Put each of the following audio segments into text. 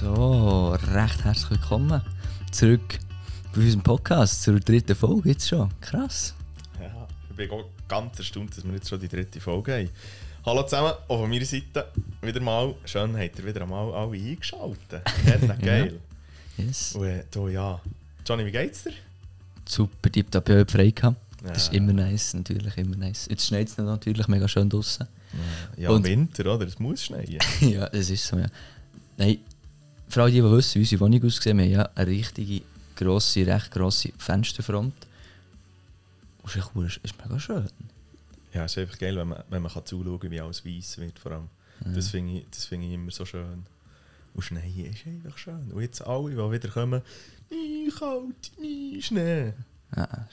So, recht herzlich willkommen zurück bei unserem Podcast zur dritten Folge jetzt schon. Krass. Ja, ich bin auch ganz erstaunt, dass wir jetzt schon die dritte Folge haben. Hallo zusammen, auch von meiner Seite wieder mal. Schön, habt ihr wieder einmal alle eingeschaltet. Ja, geil. Yes. Und äh, ja. Johnny, wie geht's dir? Super, die habt ihr frei gehabt. Das ist Ja. immer nice, natürlich immer nice. Jetzt schneit es natürlich mega schön draußen. Ja, Und- Winter, oder? Es muss schneien. ja, es ist so, ja. Nein, für alle, die, die wissen, wie unsere Wohnung aussieht, wir haben ja eine richtige, grosse, recht grosse Fensterfront. Und ist, echt cool, es ist mega schön. Ja, es ist einfach geil, wenn man, wenn man kann zuschauen kann, wie alles weiss wird. Vor allem. Das finde ich, das finde ich immer so schön. Und Schnee ist einfach schön. Und jetzt alle, die wieder kommen, nie kalt, nie Schnee. Ja.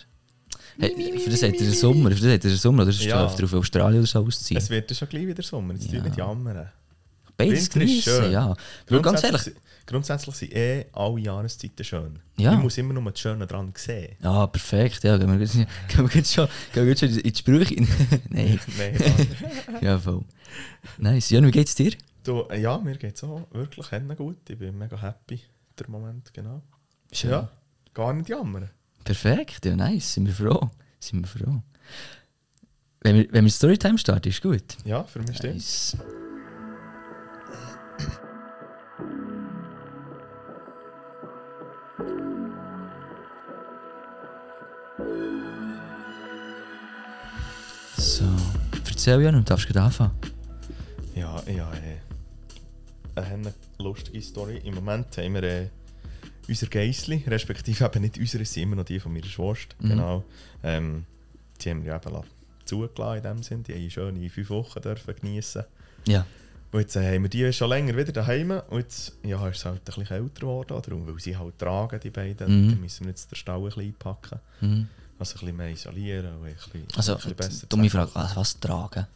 Hey, für das hat er Sommer, für das hat er Sommer, oder ist Ja. ja. auf Australien oder so ausziehen? Es wird ja schon gleich wieder Sommer, jetzt Ja. ja. nicht jammern. Beides schön. ja. Weil ganz Grundsätzlich, ehrlich, sind- grundsätzlich sind eh alle Jahreszeiten schön. Ja. Ich muss immer nur das Schöne dran sehen. ja, perfekt, ja, gehen wir jetzt, gehen wir jetzt schon, gehen wir jetzt schon in die Sprüche. Nein, Nein, ja, voll. Nice. Jan, wie geht's dir? du, ja, mir geht es auch wirklich gut. Ich bin mega happy der Moment, genau. Schön. Ja, gar nicht jammern. Perfekt, ja, nice, sind wir froh. Sind wir froh. Wenn wir, wenn wir Storytime starten, ist gut. Ja, für mich stimmt. So, erzähl Jan und darfst gerade anfangen. Ja, ja, äh, eine hennen lustige Story. Im Moment haben wir äh, unser Geissli, respektive eben nicht unsere, sind immer noch die von meiner Schwester. Mhm. Genau. Ähm, die haben wir eben la- zugelassen in dem Sinn. Die haben schöne fünf Wochen dürfen geniessen. Ja, Und jetzt äh, haben wir die schon länger wieder daheim. Und jetzt ja, ist es halt ein bisschen älter geworden. Darum, weil sie halt tragen, die beiden. Mhm. Dann müssen wir jetzt den Stall ein bisschen einpacken. mhm. Also ein bisschen mehr isolieren und ein bisschen, also, ein bisschen besser dumme Frage, was, was tragen?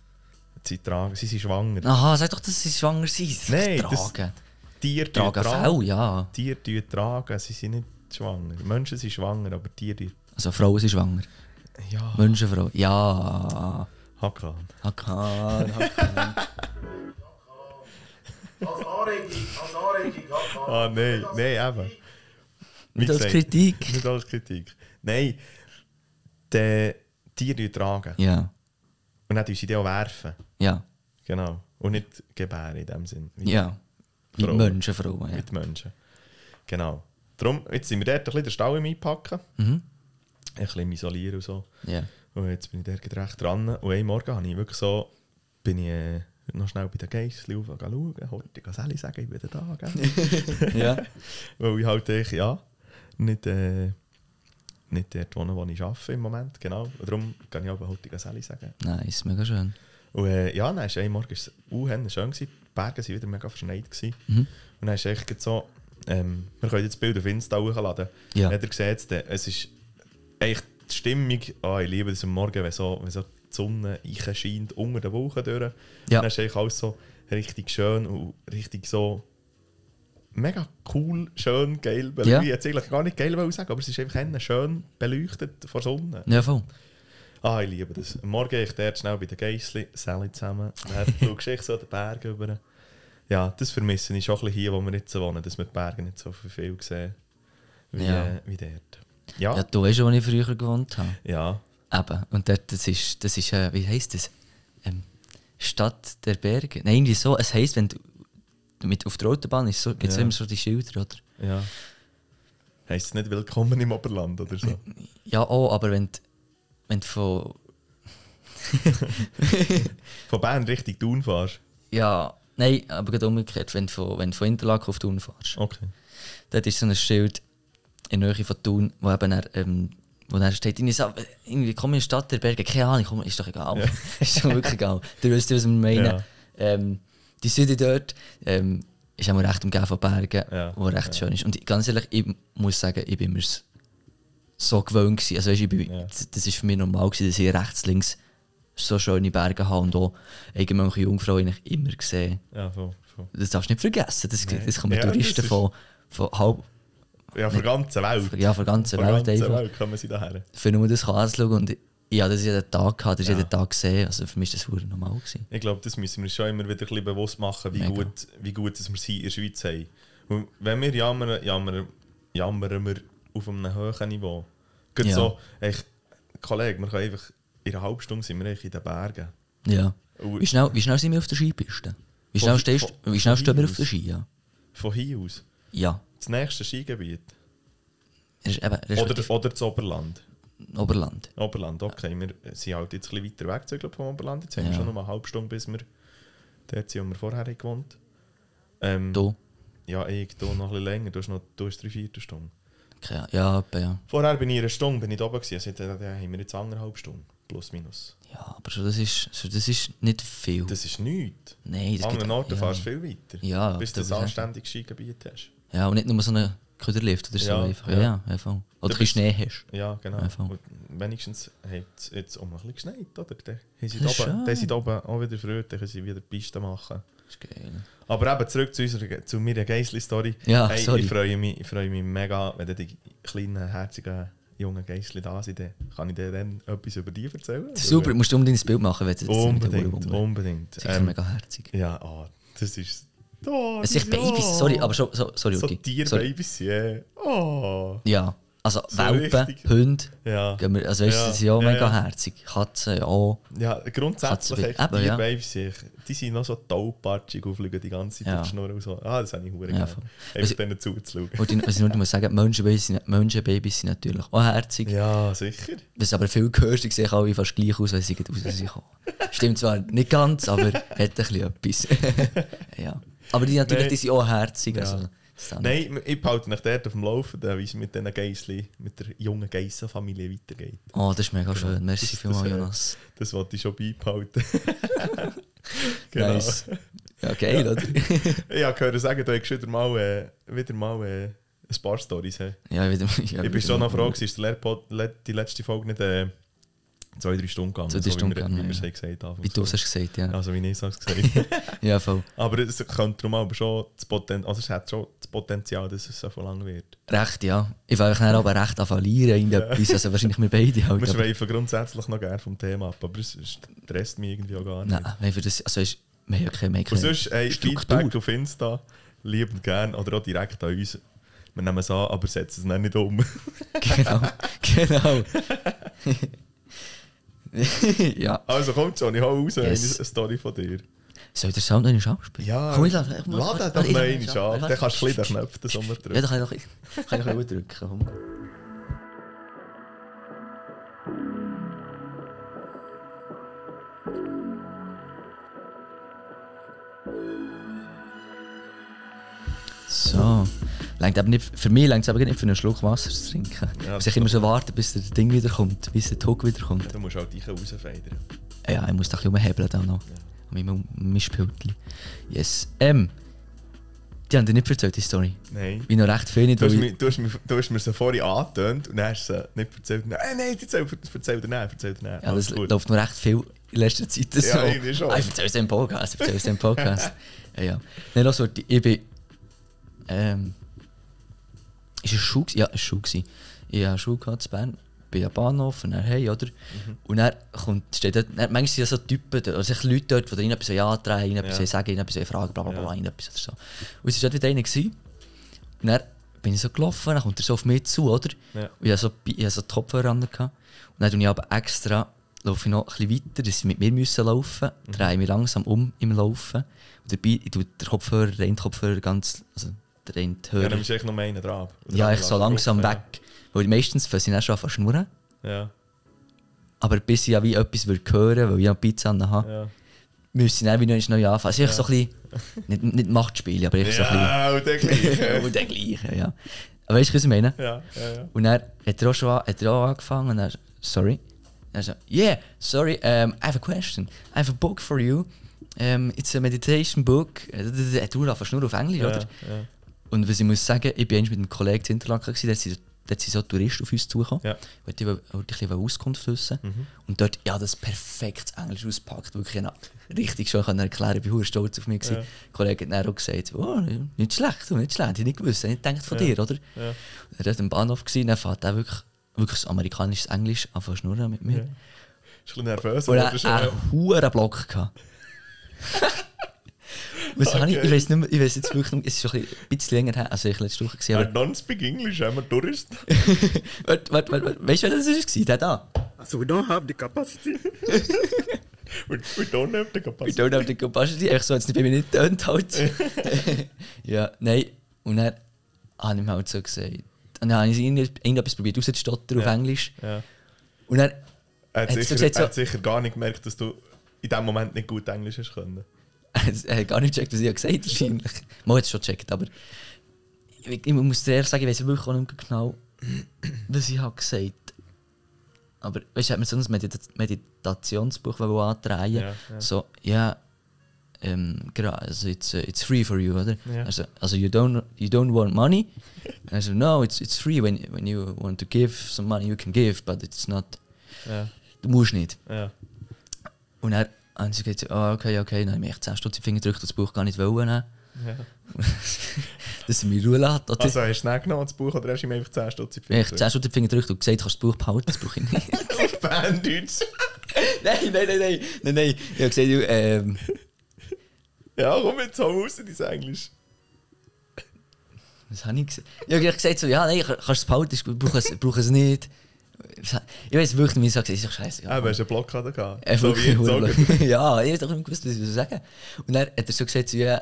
Sie tragen, sie sind schwanger. Aha, sag doch, dass sie schwanger sind. Nein, das- tragen. Tiere tun Tragen Fell, ja. Tiere tragen, sie sind nicht schwanger. Menschen sind schwanger, aber Tiere... tun- Also Frauen sind schwanger. Ja, Menschenfrau. Ja. Hakan. Hakan, Hakan. Als Anregung, als Anregung. Hakan. Ah, nein, nein, eben. Wie Nicht als Kritik. Nicht als Kritik. Nein, die Tiere tragen. Ja, Und dann sie die auch werfen. ja, Genau. Und nicht gebären in dem Sinn. Wie, ja. Wie Frauen. Menschenfrauen, ja. Mit Menschen. Genau. Darum, jetzt sind wir dort ein bisschen den Stall im Einpacken. Mhm. Ein bisschen Isolieren und so. Ja. Und jetzt bin ich dort recht dran. Und einen Morgen habe ich wirklich so, bin ich äh, noch schnell bei den Geissli rauf schauen. Heute kann Sally sagen, ich bin da. Ja. Weil ich halt echt, ja, nicht, äh, nicht dort wohne, wo ich arbeite im Moment. Genau. Und darum kann ich aber heute Sally sagen. Nice, mega schön. Und äh, ja, dann ist ein Morgen ist es schön gewesen. Die Berge waren wieder mega verschneit. Gewesen. Mhm. Und dann ist echt so, ähm, wir können jetzt das Bild auf Insta hochladen. Ja. Sieht es, dann. es ist echt die Stimmung, ah, ich liebe das am Morgen, wenn so, wenn so die Sonne scheint unter den Wolken durch. Ja. Dann ist eigentlich alles so richtig schön und richtig so mega cool, schön, geil beleuchtet. Ja. Ich hätte es eigentlich gar nicht geil sagen, aber es ist einfach schön beleuchtet von der Sonne. Ja, voll. Ah, ich liebe das. Am Morgen ich dort schnell bei den Geissli, Sally zusammen. Dann schaust du so den Berg über. Ja, das vermisse ich schon ein bisschen hier, wo wir jetzt wohnen, dass wir die Berge nicht so viel sehen wie, Ja. äh, wie dort. Ja, Ja, ja. du weißt, wo ich früher gewohnt habe. Eben. Und dort, das ist, das ist äh, wie heisst das? Ähm, Stadt der Berge. Nein, irgendwie so. Es heisst, wenn du mit auf der Autobahn ist, so, gibt es Ja. immer so die Schilder, oder? ja. Heisst es nicht willkommen im Oberland oder so? Ja, auch, aber wenn du, wenn du von. Von Bern Richtung Thun fährst? Ja, nein, aber gerade umgekehrt, wenn du von, wenn du von Interlaken auf Thun fährst. Okay. Dort ist so ein Schild in der Nähe von Thun, wo eben er, ähm, wo dann steht, irgendwie, so, irgendwie komm in die Stadt der Berge, keine Ahnung, komm, ist doch egal. ist doch wirklich egal. Du weißt, was wir meinen. Ja. Ähm, die Süde dort ähm, ist auch recht umgeben von Bergen, Ja, wo recht schön ist. Und ich- ganz ehrlich, ich muss sagen, ich bin mir so gewöhnt gewesen. Also weißt, ich bin, Ja. das, ist für mich normal gewesen, dass ich rechts, links so schöne Berge habe und auch irgendwelche Jungfrauen eigentlich immer gesehen. Ja, voll, voll. Das darfst du nicht vergessen. Das, Nein. das kommen Ja, Touristen ist- von, von halb, Ja, von der ganzen Welt. ja, von der ganzen Von der Welt ganzen. Welt kommen sie daher. Für nur das anzuschauen. Und habe das jeden Tag gehabt, das Ja. jeden Tag gesehen. Also für mich war das verdammt normal. Gewesen. Ich glaube, das müssen wir uns schon immer wieder ein bisschen bewusst machen, wie Mega. gut, wie gut dass wir sie in der Schweiz haben. Und wenn wir jammern, jammern, jammern wir auf einem hohen Niveau. Gerade Ja. so, echt, Kollege, wir können einfach, in einer halben Stunde sind wir in den Bergen. Ja. Und Wie schnell, wie schnell sind wir auf der Skipiste? Wie schnell, stehst, von- wie schnell stehen wir auf der. Ski? Ja. Von hier aus. Ja. Das nächste Skigebiet. Ist Oder, oder das Oberland. Oberland. Oberland, okay. Wir sind halt jetzt ein bisschen weiter weg glaub, vom Oberland. Jetzt haben wir Ja. schon noch mal eine halbe Stunde, bis wir dort sind, wo wir vorher haben gewohnt ähm, Da. Ja, ich hier noch ein bisschen länger. Du hast noch du hast drei Viertelstunden. Keine- Ja, etwa, ja. Vorher bin ich in einer Stunde bin ich oben gewesen. Also, da haben wir jetzt anderthalb Stunden. Plus, minus. Ja, aber schon das ist, schon das ist nicht viel. Das ist nichts. Nein, das An anderen Orten ja. fährst du viel weiter. Ja, bis du das anständiges Skigebiet hast. Ja, und nicht nur so einen Köderlift oder so. Ja, einfach. ja. Ja, einfach. Oder Du ein bisschen Schnee hast. Ja, genau. Wenigstens hat es jetzt auch mal ein bisschen geschneit, oder? Dann da oben, dann sind da oben auch wieder früh, dann können sie wieder Pisten machen. Das ist geil. Aber eben zurück zu, unserer, zu meiner Geissli-Story. Ja, hey, sorry. Ich freue, mich, ich freue mich mega, wenn die kleinen, herzigen, jungen Geissli da sind. Dann kann ich dir dann etwas über die erzählen. Super, du musst unbedingt ein Bild machen, wenn du das Unbedingt, Das unbedingt. sicher Ähm, mega herzig. ja, ah, das ist... Oh, Es sind ja. Babys, sorry, aber schon, so, sorry, So. Tierbabys, ja. Oh, Ja, also So Welpen, richtig. Hunde, ja. wir- also weißt, Ja, das sind ja mega herzig. Katzen, ja. Ja, grundsätzlich echt, Eben. Tierbabys, ja. die sind noch so taubpatschig aufliegen die ganze Zeit Ja. auf die Schnur und so. Ah, das habe ich hure Ja, gerne. Einfach Was- denen zuzuschauen. Und ich, was ich nur muss sagen, Menschenbabys sind, Menschenbabys sind natürlich auch herzig. Ja, sicher. Was aber viel gehörst, die sehen alle fast gleich aus, wenn sie rauskommen. Stimmt zwar nicht ganz, aber hat ein bisschen etwas. ja. Aber die natürlich, Nein. die sind auch herzig. Ja. Also, Nein, ich behalte mich dort auf dem Laufenden, wie es mit diesen Geissli, mit der jungen Geissenfamilie weitergeht. Oh, das ist mega schön. Merci Das- vielmals, das, Jonas. Das wollte ich schon beibehalten. genau. Nice. Ja, geil, oder? Ich habe gehört sagen, du hast wieder mal, äh, wieder mal äh, ein paar Storys. Ja, wieder, ja, Ich bin schon noch froh, ist die letzte Folge nicht äh, zwei, drei Stunden gegangen. Zwei, drei so Stunden wie wir, gegangen, wie wir es ja. gesagt haben. Wie du es hast gesagt, ja. Also wie ich es gesagt Ja, voll. Aber es könnte darum aber schon das Potenzial, also es hat schon das Potenzial, dass es so lang wird. Recht, ja. Ich will dann aber recht an verlieren in etwas. Also wahrscheinlich wir beide halt. Wir schweifen grundsätzlich noch gerne vom Thema ab, aber es stresst mich irgendwie auch gar nicht. Nein, wir das, also ist, wir haben ja keine, haben Und keine sonst, hey, Struktur. Feedback auf Insta, liebend gern oder auch direkt an uns. Wir nehmen es an, aber setzen es dann nicht um. Genau, genau. ja. Also kommt schon, ich hau raus Yes. eine Story von dir. Soll den Sound noch abspielen? Ja, Komm, ich lade ich muss- doch noch einmal an. Dann kannst du ein bisschen den Knopf so drücken. Ja, dann kann ich noch ein bisschen drücken. So. Langt aber nicht, für mich längt es aber nicht für einen Schluck Wasser zu trinken. Ja, ich immer so warten, bis das Ding wiederkommt, bis der Tog wiederkommt. Du musst halt dich rausfedern. Ja, ich muss da ein bisschen umhebeln dann noch. Mit meinem Mischpültchen. Yes. Ähm. Die haben dir nicht erzählt, die Story. Nein. Ich noch recht viel nicht, Du hast, mir, du, hast mir, du hast mir sie vorhin angetönt und dann hast du nicht erzählt. Nein, nein, erzähl, erzähl dir nicht, erzähl dir nicht. Ja, das gut. läuft noch recht viel in letzter Zeit so. Ja, irgendwie schon. Ah, ich erzähle es im Podcast, ich erzähle es im Podcast. ja, ja. Nein, mal, ich bin... Ähm... Ist es Schuh? Ja, es war Schuh. gewesen. Ich hatte Schuh gehabt in Bern, bin am Bahnhof und dann hey, oder? Mhm. Und dann kommt, steht dort, dann, manchmal sind ja so Typen, dort, also Leute dort, die dir etwas antreiben, ihnen etwas Ja. sagen, etwas fragen, bla bla bla, Ja. etwas oder so. Und es war dort wieder einer. Gewesen. Und dann bin ich so gelaufen, dann kommt er so auf mich zu, oder? Ja. Und ich hatte so, ich hatte so die Kopfhörer an. Und dann tue ich aber extra, laufe ich noch ein bisschen weiter, dass sie mit mir müssen laufen müssen, drehe mich langsam um im Laufen. Und dabei, ich tue den Kopfhörer, den einen Kopfhörer ganz, also den einen Ja, dann du echt noch einen dran. Ja, dann ich so lass langsam weg. Weil meistens fangen sie dann schon an zu schnurren. Ja, Aber bis ich ja wie etwas würde hören, weil ich ja Pizza habe, ja. müssen sie dann wie noch neu anfangen. Also ich so ein bisschen, nicht, nicht Machtspiele, aber ich so ein bisschen... Ja, und der gleiche. Und der gleiche, ja. Aber weißt du, was ich meine? ja, ja, ja. Und dann hat er auch schon hat er auch angefangen und er so, sorry. Er so, yeah, sorry, um, I have a question. I have a book for you. Um, it's a meditation book. Er hat einfach nur auf Englisch, ja, oder? Und was ich muss sagen, ich bin mit einem Kollegen zu Interlaken, gewesen, dort sind, dort sind so Touristen auf uns zugekommen. Ja. Wollte ich, wollte ein bisschen Auskunft wissen. Und dort, ja, das perfekt Englisch ausgepackt. Wirklich richtig schon können erklären, ich hure stolz auf mich. Ja. Der Kollege hat dann auch gesagt, oh, nicht schlecht, nicht schlecht. Ich nicht gewusst, ich nicht gedacht von Ja. dir, oder? Ja. Er war am Bahnhof, gewesen, dann fährt er wirklich, wirklich das amerikanisches Englisch an schnurren mit mir. Ja. Ist ein bisschen nervös, Und er das hat ist einen hohen Block Was habe ich? Okay. Ich weiß nicht mehr, ich weiß jetzt wirklich nicht mehr, es ist schon ein bisschen länger her, also ich letzte Woche gesehen, I aber... don't speak English, I'm a tourist. Warte, warte, warte, warte. weißt du, wer das war? Der da. So we don't have the capacity. we, we don't have the We capacity. don't have the capacity. Echt so, jetzt nicht bei mir nicht tönt halt. ja, nein. Und dann habe ich mir halt so gesagt. Und dann habe ich irgend- irgendetwas probiert rauszustottern auf Ja. Englisch. Ja. Und dann... Er hat, du sicher, gesagt, er hat so- sicher gar nicht gemerkt, dass du in dem Moment nicht gut Englisch hast können. Gar nicht gecheckt, was ich gesagt habe, wahrscheinlich. Hat es schon gecheckt, aber... Ich, ich muss dir ehrlich sagen, ich weiß wirklich nicht genau, was ich habe gesagt Aber weißt du, hat mir so ein Medita Meditationsbuch antreiben Ja, ja. So, ja, ähm, also it's, uh, it's free for you, oder? Ja. Also, also you, don't, you don't want money? Also, no, it's, it's free. When, when you want to give some money, you can give, but it's not... Ja, Du musst nicht. ja. Und er haben sie gesagt, ah, okay, okay, dann habe ich mir echt 10 Stutz in die Finger gedrückt und das Buch gar nicht wollen ja. Dass er mich Ruhe lässt. Oder? Also hast du es genommen, das Buch, oder hast du ihm einfach 10 Stutz in die ich habe Finger 10 Stutz in die Finger gedrückt und gesagt, kannst du das Buch behalten, das brauche ich nicht. gedrückt? Banddeutsch. nein, nein, nein, nein, nein, nein. Ich habe gesagt, du, ähm, Ja, komm jetzt, hau raus, dein Englisch. was habe ich gesagt? Ich habe gesagt, so, ja, nein, kannst du es behalten, ich brauche es, ich brauche es nicht. Ich weiß wirklich nicht, ich es. Ich sage, scheiße. Ja, aber hast du eine Blockade gehabt? Er So wie jetzt ja, ich habe doch nicht gewusst, was ich sagen Und dann hat er so gesagt, so, ja,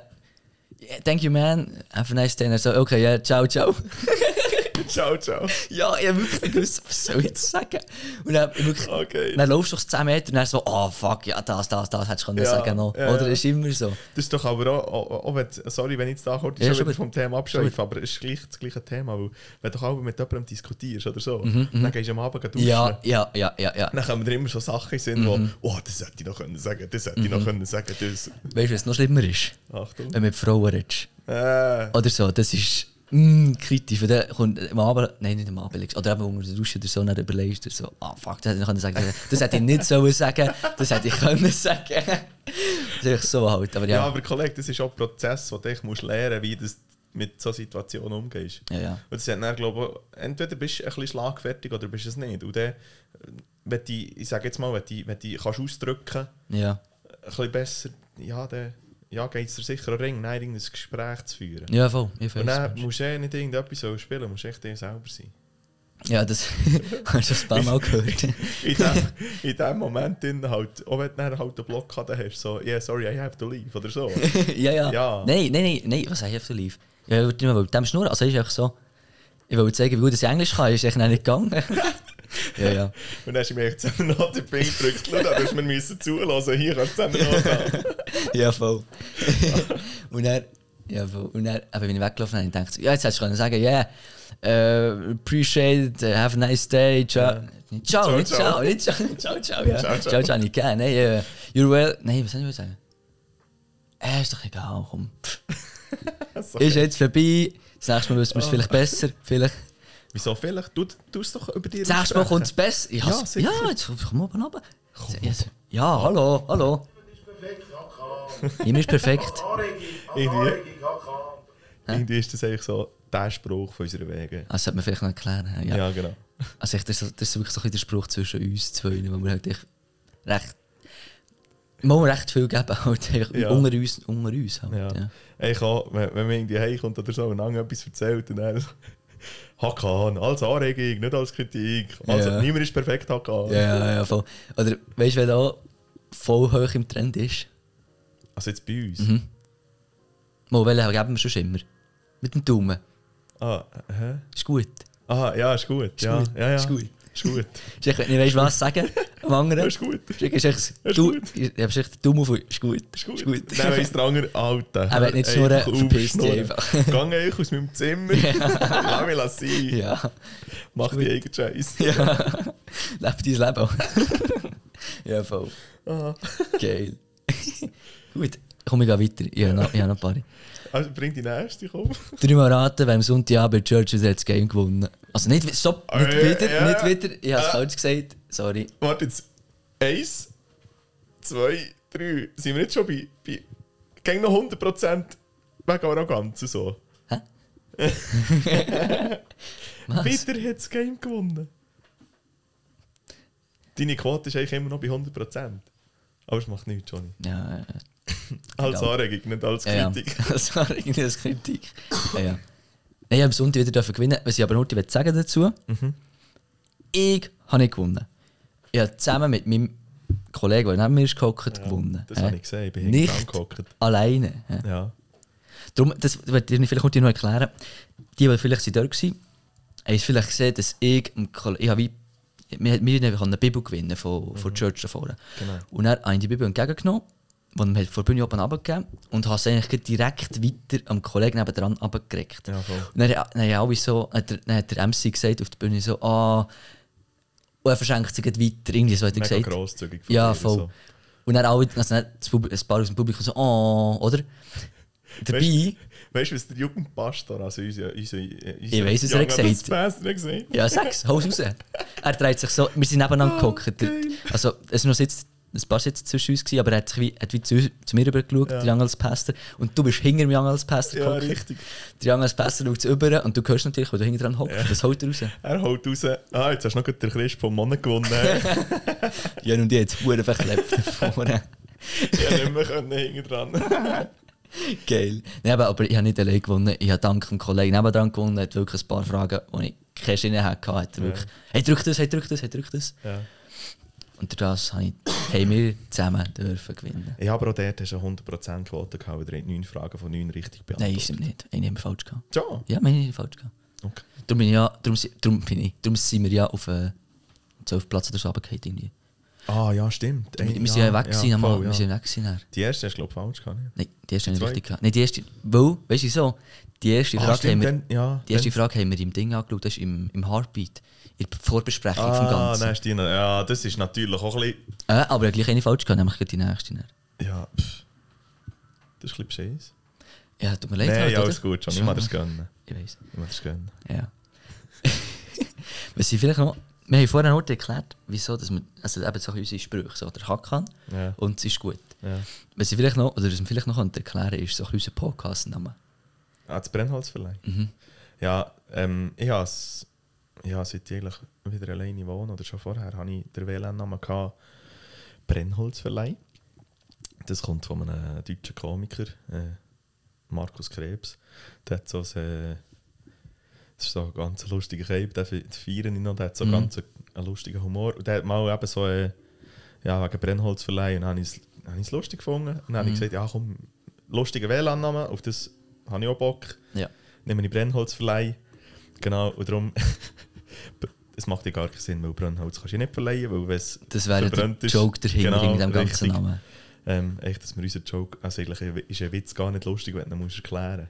yeah, thank you man, have a nice day. Und er so, okay, ja, ciao, ciao. Ciao, ciao. ja, ich habe wirklich gewusst, was soll ich jetzt sagen. Und dann, wirklich, Okay. dann laufst du doch 10 Meter und dann so, oh fuck, ja, das, das, das hättest du können Ja, sagen noch. ja, Oder ist immer so. Das ist doch aber auch, auch, auch wenn, sorry, wenn ich jetzt da kurz Ja, schon vom Thema abschweife, aber es ist gleich das gleiche Thema, weil wenn du auch mit jemandem diskutierst oder so, dann gehst du am Abend duschen. Mhm, Ja, ja, ja, ja, ja. Dann kommen dir immer so Sachen Sinn, Mhm. wo, oh, das hätte ich noch können sagen, das hätte ich noch können sagen, das. Weißt du, was noch schlimmer ist? Achtung. Wenn du mit Frauen redest. Äh, Oder so, das ist mm, kritisch. Weil dann kommt am Abend, nein, nicht am Abend, oder eben unter der Dusche oder so, dann überlegst du so, ah fuck, das hätte ich sagen. Das hätte ich nicht sollen sagen, das hätte ich können sagen. Das ist so halt, aber ja. ja. aber Kollege, das ist auch ein Prozess, wo du musst lernen wie du mit so Situationen umgehst. Ja, ja. Und das hat dann, glaube ich, entweder bist du ein bisschen schlagfertig oder bist du es nicht. Und dann, wenn du, ich sage jetzt mal, wenn du, wenn du kannst ausdrücken Ja, ein bisschen besser, ja, dann ja, geht es dir sicher auch Ring, nein, irgendein Gespräch zu führen. ja voll. Ich Und dann musst du nicht irgendetwas so spielen, du musst echt dir selber sein. Ja, das hast du ein paar Mal gehört. In dem, in dem Moment drin halt, auch wenn du halt einen Blockade hast, so, yeah, sorry, I have to leave, oder so. ja, ja, Ja. Nein, nein, nein, nein, was ich auf der Live? Ja, ich wollte nicht mehr mit dem schnurren. Also ist einfach so. Ich wollte zeigen, wie gut ich Englisch kann, ist echt nicht gegangen. Ja, ja. Und dann hast du mir echt zusammen noch den Finger gedrückt, schau, da hast du mir zulassen, hier kannst du zusammen noch. Ja, voll. und er, ja, voll. Und er, aber wenn ich weggelaufen habe, dachte ich, ja, jetzt hättest du können sagen, yeah, uh, appreciate it, uh, have a nice day, ciao. Nicht Ciao, Ciao, nicht ciao. ciao, nicht ciao, ciao, ciao, ja. Ciao, Ciao, ciao. ciao, nicht gern. Nein, uh, you're well. Nein, was soll ich sagen? Äh, ist doch egal, komm. Ist jetzt vorbei. Das nächste Mal wissen wir es vielleicht besser. Vielleicht. Wieso vielleicht? Du, du es doch über Das nächste Mal kommt es besser. Ich Ja, sicher. ja, jetzt komm oben runter. Ja, ja, hallo, hallo. Immer ist perfekt. Irgendwie-. Irgendwie ist das eigentlich so der Spruch von unserer Wege. Das sollte man vielleicht noch erklären. Ja. Ja, genau. Also echt, das, ist- das ist wirklich so ein der Spruch zwischen uns zwei, wo wir halt echt recht, mal recht viel geben, halt einfach Ja. unter uns, unter uns halt. Ja. Ja. Ich auch, wenn, wenn man irgendwie heimkommt oder so und lange etwas erzählt und dann Hakan, als Anregung, nicht als Kritik. Also Ja. niemand ist perfekt, Hakan. Ja, ja, ja, voll. Oder weißt du, wer da voll hoch im Trend ist? Also jetzt bei uns. Mhm. Mal, welchen geben wir schon immer? Mit dem Daumen. Ah, hä? Ist gut. Ah, ja, ist gut. Ist ja, gut. ja, ja. Ist gut. Ist gut. Echt, wenn du weißt, was sagen am anderen. Ist gut. Ist echt, du, ich hab echt Daumen auf. Ist gut. Ist gut. Ist gut. Dann weiss der andere, Alter. Er will nicht schnurren, einfach auf, verpiss dich einfach. Gang einfach aus meinem Zimmer. Lass mich. Ja. Mach die eigenen Scheiß. Ja. Leb dein Leben. ja, voll. Ah. Geil. Gut, komm, ich weiter. Ich habe noch, ich habe noch ein paar. Also bring die nächste, komm. Dreimal raten, wer am Sonntagabend Churches hat das Game gewonnen. Also nicht, stopp, nicht Äh, wieder, ja. nicht wieder. Ich habe es Äh. falsch gesagt. Sorry. Warte jetzt. Eins, zwei, drei. Sind wir jetzt schon bei. bei Gegen noch 100% wegen Arroganz und so. Hä? Wieder hat das Game gewonnen. Deine Quote ist eigentlich immer noch bei 100%. Aber es macht nichts, Johnny. Ja, äh, Als. Anregung, nicht als Ja, ja. Kritik. Das war irgendwie als Kritik. Ja, ja. Ich habe am Sonntag wieder gewinnen. Was ich aber will sagen dazu, ich habe nicht gewonnen. Ich habe zusammen mit meinem Kollegen, der neben mir ist gehockt, gewonnen. Das Hä? habe ich gesehen, ich bin Nicht alleine. Ja. Darum, das wollte ich vielleicht noch noch erklären. Die, die vielleicht sind dort waren, haben vielleicht gesehen, dass ich, ich habe wie, wir, wir haben eine Bibel gewinnen von, von der Church da vorne. Genau. Und habe ich die Bibel entgegengenommen, die er mir von der Bühne oben runtergegeben und habe sie eigentlich direkt weiter am Kollegen nebenan runtergekriegt. Ja, voll. Und dann, dann, alle so, hat dann hat der MC gesagt auf der Bühne so, ah, und er verschenkt sie weiter, irgendwie so hat er Mega gesagt. grosszügig Ja, voll. so. Und dann alle, also dann ein paar aus dem Publikum so, oh, oder? Dabei, Weißt du, was der Jugendpastor, also unser, unser, unser Ich weiss, was er gesagt hat ja, sag's, hau's raus. Er dreht sich so, wir sind nebeneinander gehockt. Der- Also, es war noch Sitz, ein paar Sitze zwischen uns, gewesen, aber er hat, sich wie, hat wie zu, zu mir rübergeschaut, Ja. als Pastor. Und du bist hinter Young als Pastor Ja, richtig. Der Young als Pastor schaut über und du hörst natürlich, wo du hinten dran hockst. Das holt er raus. Er holt raus, ah, jetzt hast du noch den Christ vom Monat gewonnen. ich Ja, und die hat es verklebt vorne. konnte nicht mehr hinten dran. Geil. Nein, aber, aber ich habe nicht allein gewonnen. Ich habe dank dem Kollegen nebenan gewonnen. Er hat wirklich ein paar Fragen, wo ich keine Schiene hatte. Hat er wirklich, hey, drück das, hey, drück das, hey, drück das. ja. Und das habe ich, haben wir zusammen dürfen gewinnen. Ich habe aber auch dort hast du eine 100% Quote gehabt, weil hat 9 Fragen von 9 richtig Nein, beantwortet. stimmt nicht. Haben wir falsch gehabt. Ja. Ja, meine haben wir falsch gehabt. Okay. Darum bin ich ja, darum, darum bin ich, darum sind wir ja auf äh, 12 Platz oder so runtergefallen irgendwie. Ah, ja, stimmt. Wir, Ey, wir sind ja weg gewesen, ja, voll, wir ja. sind weg gewesen. Die erste hast du, glaube ich, falsch gehabt. Nein, die erste habe ich richtig gehabt. Nein, die erste, weil, weißt du so, die erste Ah, Frage haben stimmt, wir, dann, ja, die erste dann- Frage haben wir im Ding angeschaut, das ist im, im Heartbeat, in der Vorbesprechung vom Ah, Ganzen. hast du die noch- ja, das ist natürlich auch ein bisschen... Äh, aber ich habe gleich eine falsch gehabt, nämlich die nächste. Ja, pff. Das ist ein bisschen bescheiss. Ja, tut mir leid. Nein, halt, ja, alles gut, schon. Ich mag das gönnen. Ich weiß. Ich mag das gönnen. Ja. Was sie vielleicht noch, wir haben vorher noch erklärt, wieso, dass wir, also eben so unsere Sprüche, so der Hakan Ja. und es ist gut. Ja. Was sie vielleicht noch, oder was wir vielleicht noch erklären ist so unser Podcast-Name. Ah, das Brennholzverleih. Mhm. Ja, ähm, ich habe ja, seit ich eigentlich wieder alleine wohne, oder schon vorher, habe ich den WLAN-Namen Brennholzverleih. Das kommt von einem deutschen Komiker, äh, Markus Krebs. Der hat so ein, äh, das ist so ein ganz lustiger Cape, den fe- den feiere ich noch, der hat so Mhm. ganz einen lustigen Humor. Und der hat mal eben so, äh, ja, wegen Brennholzverleih, und dann habe ich es lustig gefunden. Und dann habe ich Mhm. gesagt, ja komm, lustiger WLAN-Name, auf das habe ich auch Bock Ja. nehme ich Brennholzverleih. Genau, und darum. es macht ja gar keinen Sinn, weil Brennholz kannst du nicht verleihen, weil wenn es Das wäre der ist- Joke dahinter Genau, in dem ganzen richtig. Namen. Ähm, echt, dass wir unseren Joke. Also eigentlich ist ein Witz gar nicht lustig, wenn du musst erklären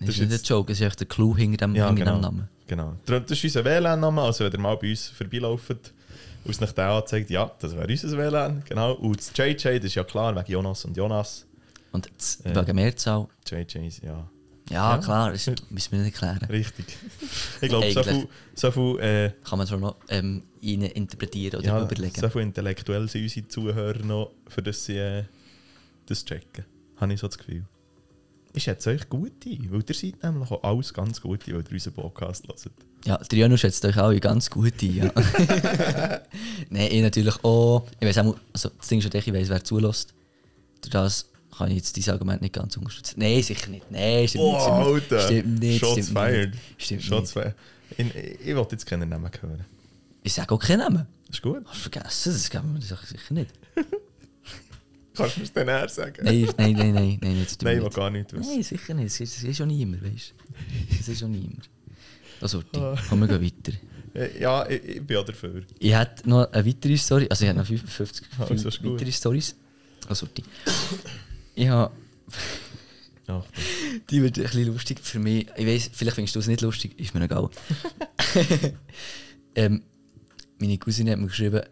Das ist ist nicht der jetzt- Joke, das ist echt der Clou hinter dem, Ja, hinter genau. dem Namen. Genau. Das ist unser WLAN-Name. Also, wenn ihr mal bei uns vorbeilauft, aus nach der anzeigt, ja, das wäre unser WLAN. Genau. Und das JJ, das ist ja klar, wegen Jonas und Jonas. Und das, Ja. wegen Mehrzahl, JJ ja ja, Ja. klar, das müssen wir nicht erklären. richtig. Ich glaube, so viel, so viel äh, Kann man zwar noch ähm, interpretieren oder ja, überlegen. so viel intellektuell sind unsere Zuhörer noch, für das sie äh, das checken. Habe ich so das Gefühl. Ich schätze euch gut ein, weil ihr seid nämlich auch alles ganz gut, weil ihr unseren Podcast hört. Ja, der Janus schätzt euch alle ganz gut ein. Ja. Nein, ich natürlich auch. Ich weiß auch, also das Ding ist ich weiß, wer zulässt. Durch das kann ich jetzt Argument nicht ganz unterstützen. Nein, sicher nicht. Nein, stimmt nicht. Oh, Stimmt nicht. Alter! Stimmt nicht. Shots stimmt fired. Nicht. Stimmt Shots nicht. fired. Ich, ich, wollte jetzt keinen Namen hören. Ich sage auch keinen Namen. Ist gut. Hast vergessen? Das wir das sicher nicht. Kannst du mir dann eher sagen? Nein, nein, nein, nein, nein, wir Nein, ich will nicht. gar nicht wissen. Nein, sicher nicht. Das ist, das ist schon niemand, weißt du? Das ist schon niemand. Also, Ah. komm, wir gehen weiter. Äh, Ja, ich, ich bin auch dafür. Ich hätte noch eine weitere Story. Also, ich habe noch 55 Also, weitere Stories. Also, die. Ich habe. Ach, Die wird ein bisschen lustig für mich. Ich weiß, vielleicht findest du es nicht lustig, ist mir egal. ähm, meine Cousine hat mir geschrieben,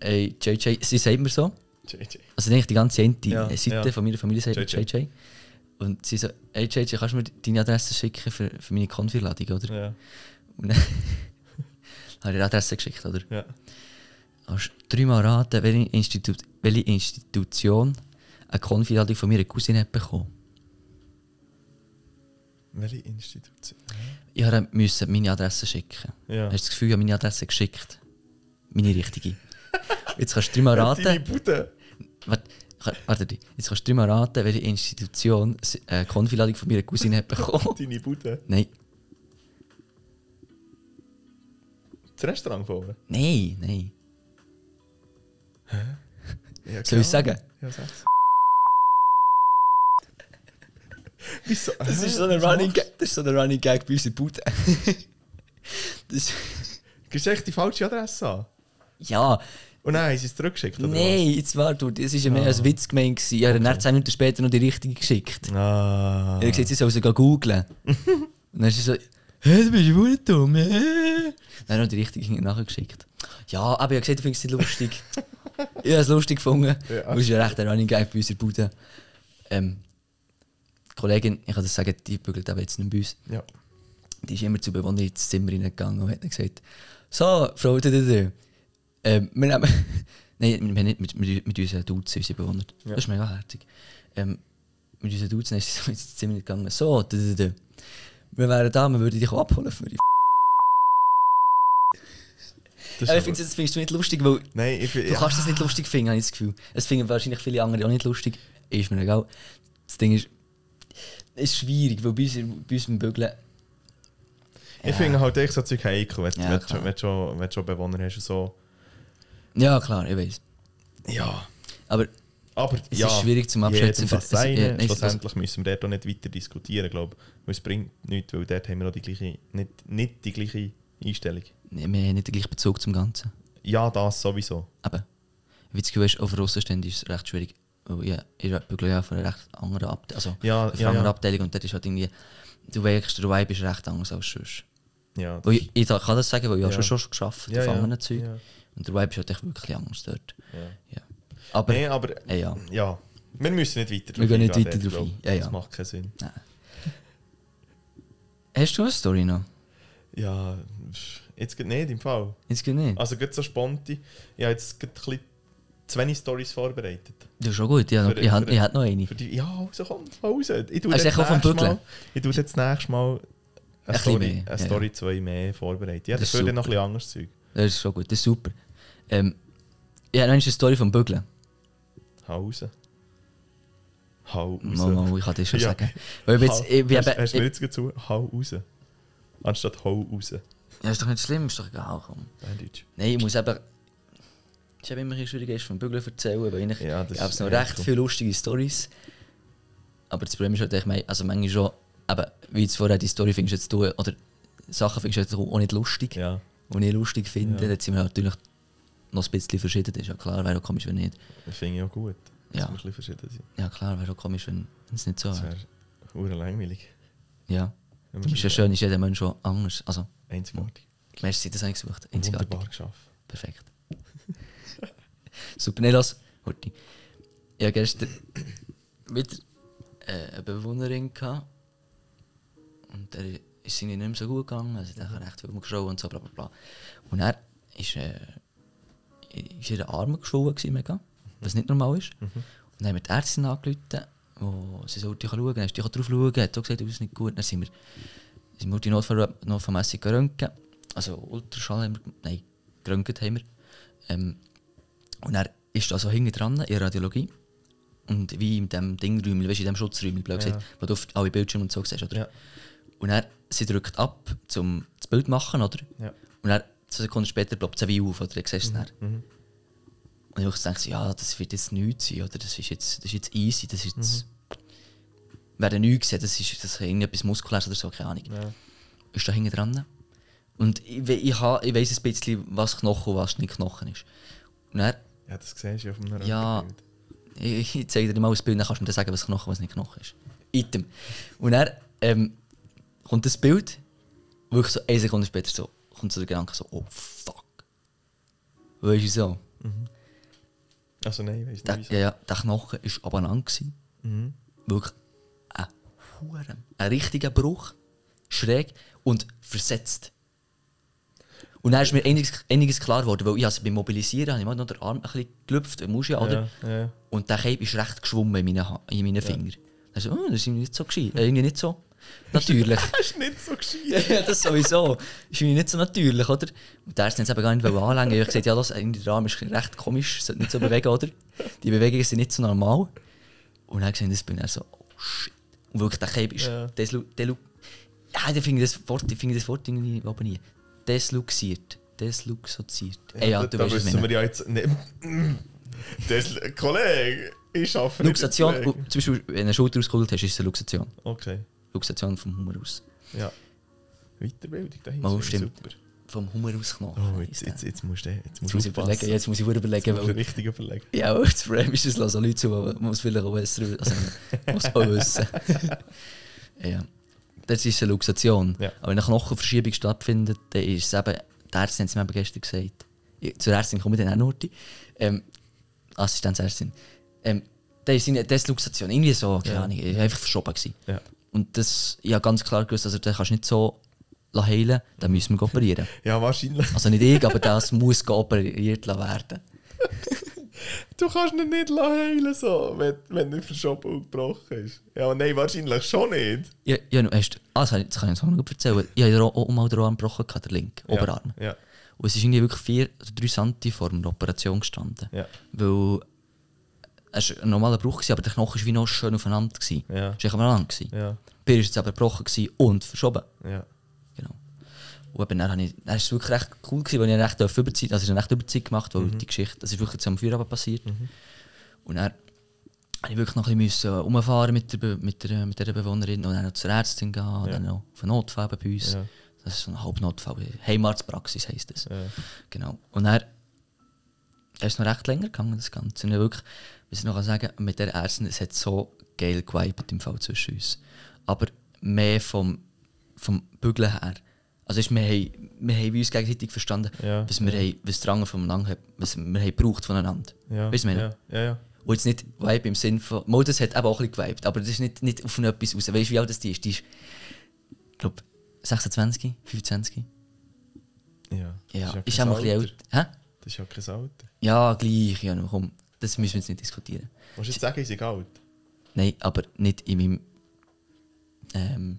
ey, JJ, sie sagt mir so, JJ. also eigentlich die ganze eine Ja, Seite ja. von meiner Familie sagt JJ. JJ. Und sie so, ey JJ, kannst du mir deine Adresse schicken für, für meine Konfi-Ladung, oder? Ja, Und dann habe ich die Adresse geschickt, oder? ja. Kannst du dreimal raten, welche, Institu welche Institution eine Konfi-Ladung von meiner Cousine hat bekommen? Welche Institution? Ich müssen meine Adresse schicken. Ja. Hast du das Gefühl, ich habe meine Adresse geschickt? Meine richtige. Jetzt kannst du dreimal Deine raten. Bude. Warte, Warte, jetzt kannst du dreimal raten, welche Institution eine Konfiladung von meiner Cousine hat bekommen. Deine Bude. Nein, Das Restaurant vorne. nein, nein. Ja, Soll ich sagen? Ja, sag's. Wieso? Das ist so ein Running Gag, das ist so ein Running Gag bei uns in Bude. das, Gibst du echt die falsche Adresse an? ja, Und dann haben sie es zurückgeschickt, oder nein, jetzt war du, das war ja mehr als Witz gemeint. Ich habe dann 10 Minuten später noch die richtige geschickt. was? Ah. Er hat gesagt, sie soll sie googlen. Und dann ist sie so, hä, du bist wohl dumm, hä? Dann hat er die richtige nachgeschickt. Ja, aber ich habe gesagt, du findest es nicht lustig. ich habe es lustig gefunden. Ja. Das ist ja recht ein Running Gag bei uns in der Bude. Ähm, die Kollegin, ich kann das sagen, die bügelt aber jetzt nicht bei uns. Ja. Die ist immer zu Bewohner ins Zimmer reingegangen und hat gesagt, so, Frau Dödödö, ähm, wir nehmen... Nein, wir haben nicht mit, mit, mit unseren Dudes, unsere Bewohner. Ja. Das ist mega herzig. Ähm, mit unseren dann ist sie ins Zimmer gegangen, so, Dödödö, wir wären da, wir würden dich abholen für die Das Aber ich finde, das findest du nicht lustig, weil Nein, ich du kannst das nicht lustig finden, habe ich das Gefühl. Es finden wahrscheinlich viele andere auch nicht lustig. Ist mir egal. Das Ding ist, ist schwierig, weil bei uns, bei uns im Bügeln... Ich finde halt echt so Zeug heikel, wenn, Ja, wenn, klar. wenn, schon, wenn schon Bewohner hast und so. Ja, klar, ich weiß. Ja. Aber Aber Es ja, ist schwierig zum Abschätzen. Für- es- Seine. ja, nein, es- Schlussendlich müssen wir dort auch nicht weiter diskutieren, glaube ich. Weil es bringt nichts, weil dort haben wir auch die gleiche, nicht, nicht die gleiche Einstellung. nee, wir haben nicht den gleichen Bezug zum Ganzen. Ja, das sowieso. Aber, wie du weißt, auf Russenstände ist es recht schwierig. Weil ja, ich bügle ja von einer recht anderen Abteilung. Also, Ja, ja, ja. Abteilung und dort ist halt irgendwie... Du weißt, der Vibe ist recht anders als sonst. Ja, das ich, ich kann das sagen, weil ich Ja. ja. schon schon geschafft Ja, auf ja, anderen Zeug. ja. Und der Vibe ist halt echt wirklich anders dort. ja. Ja. Aber, Nee, aber äh, ja. ja, wir müssen nicht weiter Wir gehen nicht weiter drauf ein. Ja, ja. Das macht keinen Sinn. Hast du eine Story noch? Ja, jetzt geht nicht im Fall. Jetzt geht nicht. Also geht so. Ich habe jetzt gerade ein bisschen zu wenig Storys vorbereitet. Das ist schon gut, ja, Für- ich, hab- für- ich hätte noch eine. Die, ja, also komm, raus. Ich tue du jetzt nächstes? Mal, ich tue jetzt nächstes Mal eine Ein Story, mehr, eine ja. Story zwei mehr vorbereitet. Ja, Das würde noch ein bisschen anderes Zeug. Das ist schon gut, das ist super. Ähm, ich habe noch eine Story vom Bügeln. Hau raus. Hau raus. Mal, mal, ich kann das schon Ja. sagen. Weil ich jetzt, ich, bin hast, hast du mir ich, jetzt dazu? Hau raus. Anstatt hau raus. ja, ist doch nicht schlimm, ist doch egal. Komm. Nein, ich muss eben... Ist eben immer schwierig, ist vom Bügeln erzählen, weil ich Ja, das es ist noch echt recht cool. viele lustige Stories. Aber das Problem ist halt, ich meine, also manchmal schon, eben, wie jetzt vorher die Story findest jetzt du, oder Sachen findest du jetzt auch nicht lustig, Ja. die ich lustig finde. Ja. Dann sind wir natürlich noch ein bisschen verschieden, das ist ja klar, wäre auch komisch, wenn nicht. Das finde ich auch gut. Dass Ja. wir ein bisschen verschieden sind. Ja klar, wäre auch komisch, wenn es nicht so Das wäre. wäre hure langweilig. Ja. Wir Ist ja schön, ist jeder Mensch schon anders. Also, Einzigartig. merci, das habe ich gesucht. Einzigartig. Wunderbar geschafft. Perfekt. Super, nee, lass. Horti. Ich hatte gestern wieder äh, eine Bewohnerin. Gehabt. Und der ist irgendwie nicht mehr so gut gegangen. Also, der hat recht viel geschaut und so, bla bla bla. Und er ist, äh, ist ihr Arm geschwollen, gewesen, mega, was nicht normal ist. Und dann haben wir die Ärztin angerufen, wo sie sollte schauen. Dann ist die drauf schauen, hat auch gesagt, das ist nicht gut. Dann sind wir, sind wir die Notfall, notfallmässig geröntgen. Also Ultraschall haben wir, nein, geröntgt haben wir. Ähm, und er ist da so hinten dran in der Radiologie. Und wie in dem Dingräumchen, weißt du, in dem Schutzräumchen, blöd Ja. gesagt, wo du auf alle Bildschirme und so siehst, oder? Ja. Und er, sie drückt ab, um das Bild zu machen, oder? Ja. Und er, zwei Sekunden später ploppt es wie auf, oder? Dann siehst du es. Mhm. Und ich denke ja, das wird jetzt nichts sein, oder? Das ist jetzt, das ist jetzt easy, das ist jetzt... Wer nichts sehen, das ist, das ist irgendetwas Muskuläres oder so, keine Ahnung. Ja. Ist da hinten dran. Und ich, ich, ha- ich weiss ein bisschen, was Knochen und was nicht Knochen ist. Und er, ja, das siehst du auf einem Ja. Ich, ich zeige dir mal das Bild, dann kannst du mir dann sagen, was Knochen was nicht Knochen ist. Item. Und dann ähm, kommt das Bild, wirklich so eine Sekunde später so, kommt so der Gedanke so, oh fuck. Weißt du so? Also nein, ich weiß Der, nicht ja, ja, der Knochen war abeinander. gewesen. Mhm. Wirklich ein Huren. Ein richtiger Bruch, schräg und versetzt. Und dann ist mir einiges, einiges klar geworden, weil ich also beim Mobilisieren habe ich mal noch den Arm ein bisschen gelüpft, musst ja, oder? Ja, ja. Und der Cape ist recht geschwommen in meinen, Ha- in meinen Fingern. Also, oh, das ist nicht so gescheit, äh, irgendwie nicht so. natürlich. Das ist nicht so gescheit. ja, das sowieso. Ist irgendwie nicht so natürlich, oder? Und der ist jetzt eben gar nicht anlängen. Ich habe gesagt, ja, das, irgendwie der Arm ist recht komisch, sollte nicht so bewegen, oder? Die Bewegungen sind nicht so normal. Und dann gesehen, das bin ich so, oh shit. Und wirklich, der Cape ist Ja. deslu, delu, ja, ich finde das Wort, ich finde das Wort irgendwie aber nie. Desluxiert. Desluxoziert. Ey, ja, da, du da weißt, wissen wir ja jetzt nicht. Das, Kollege, ich arbeite nicht Luxation, mit oh, Kollegen. zum Beispiel, wenn du eine Schulter ausgeholt hast, ist es eine Luxation. Okay, Luxation vom Humor aus. ja. Weiterbildung dahinter. Oh, ist stimmt. Super. Vom Humor aus genommen. Oh, jetzt, jetzt, jetzt musst du, jetzt Jetzt musst muss du ich überlegen, jetzt muss ich überlegen, Jetzt weil, richtig überlegen. ja, das Problem ist, es lassen Leute zu, die es vielleicht auch besser also, muss auch wissen. ja. Das ist eine Luxation. Ja. Aber wenn eine Knochenverschiebung stattfindet, dann ist es eben, die Ärzte haben es mir eben gestern gesagt, ich, zur Ärztin komme ich dann auch noch ähm, Assistenzärztin, ähm, dann ist eine Desluxation, irgendwie so, keine Ja. Ahnung, ich war einfach verschoben. Gewesen. Ja. Und das, ich habe ganz klar gewusst, also, den kannst du nicht so heilen, dann müssen wir operieren. ja, wahrscheinlich. Also nicht ich, aber das muss operiert werden. Du kannst ihn nicht heilen so, wenn, wenn er verschoben und gebrochen ist. Ja, nein, wahrscheinlich schon nicht. Ja, ja, du hast, ah, das, kann ich- kann ich noch erzählen. Ich habe auch mal den Arm gebrochen, der linke Oberarm. Ja, ja, Und es ist irgendwie wirklich 4 oder 3 cm vor einer Operation gestanden. ja. Weil es war ein normaler Bruch, gewesen, aber der Knochen war wie noch schön aufeinander. Gewesen. Ja. Es war. Gewesen. ja, Bei mir war jetzt aber gebrochen und verschoben. ja. Und eben dann, ich, dann ist es wirklich recht cool gewesen, weil ich recht auf Überzeit, also ich habe recht Überzeit gemacht, weil Mhm. die Geschichte, das ist wirklich jetzt am Feierabend passiert. Und dann habe ich wirklich noch ein bisschen müssen rumfahren mit der, mit der, mit der Bewohnerin und dann noch zur Ärztin gehen, und dann noch auf einen Notfall bei uns. Ja. Das ist so ein Halbnotfall, Heimarztpraxis heisst das. Ja. Genau. Und dann ist es noch recht länger gegangen, das Ganze. Und ich wirklich, was ich noch sagen mit der Ärztin, es hat so geil gewiped im Fall zwischen uns. Aber mehr vom, vom Bügeln her. Also ist, wir, haben, wir haben uns gegenseitig verstanden, Ja, was, wir ja. haben, was der andere voneinander hat, was wir haben gebraucht voneinander. Ja, Weißt du, meine? ja, ja, ja. Und jetzt nicht Vibe im Sinn von. Mal, das hat eben auch ein bisschen gewiped, aber das ist nicht, nicht auf etwas raus. Weißt du, wie alt das die ist? Die ist, ich glaube, 26, 25. ja. Ja, Das ist ja auch ein bisschen älter. Hä? Das ist ja kein Alter. Ja, gleich. Ja, komm, das müssen wir jetzt nicht diskutieren. Willst du jetzt sagen, ich sei alt? Nein, aber nicht in meinem. Ähm,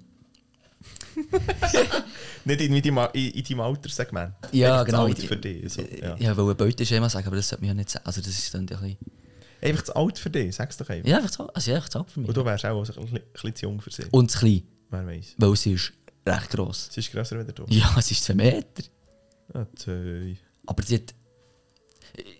Nicht in, deinem, in, in deinem Alterssegment. ja, Einfach zu genau. alt für dich. So. Ja. Ja, weil ein Beuteschema sagen, aber das sollte man ja nicht sagen. Also, das ist dann ein bisschen. Einfach zu alt für dich, sag's doch einfach. Ja, einfach so. Also, ja, einfach so für mich. Und du wärst auch bisschen, ein bisschen zu jung für sie. Und zu klein, Wer weiß. weil sie ist recht gross. Sie ist grösser als du. Ja, sie ist 2 Meter. Ja, zwei. Aber sie hat.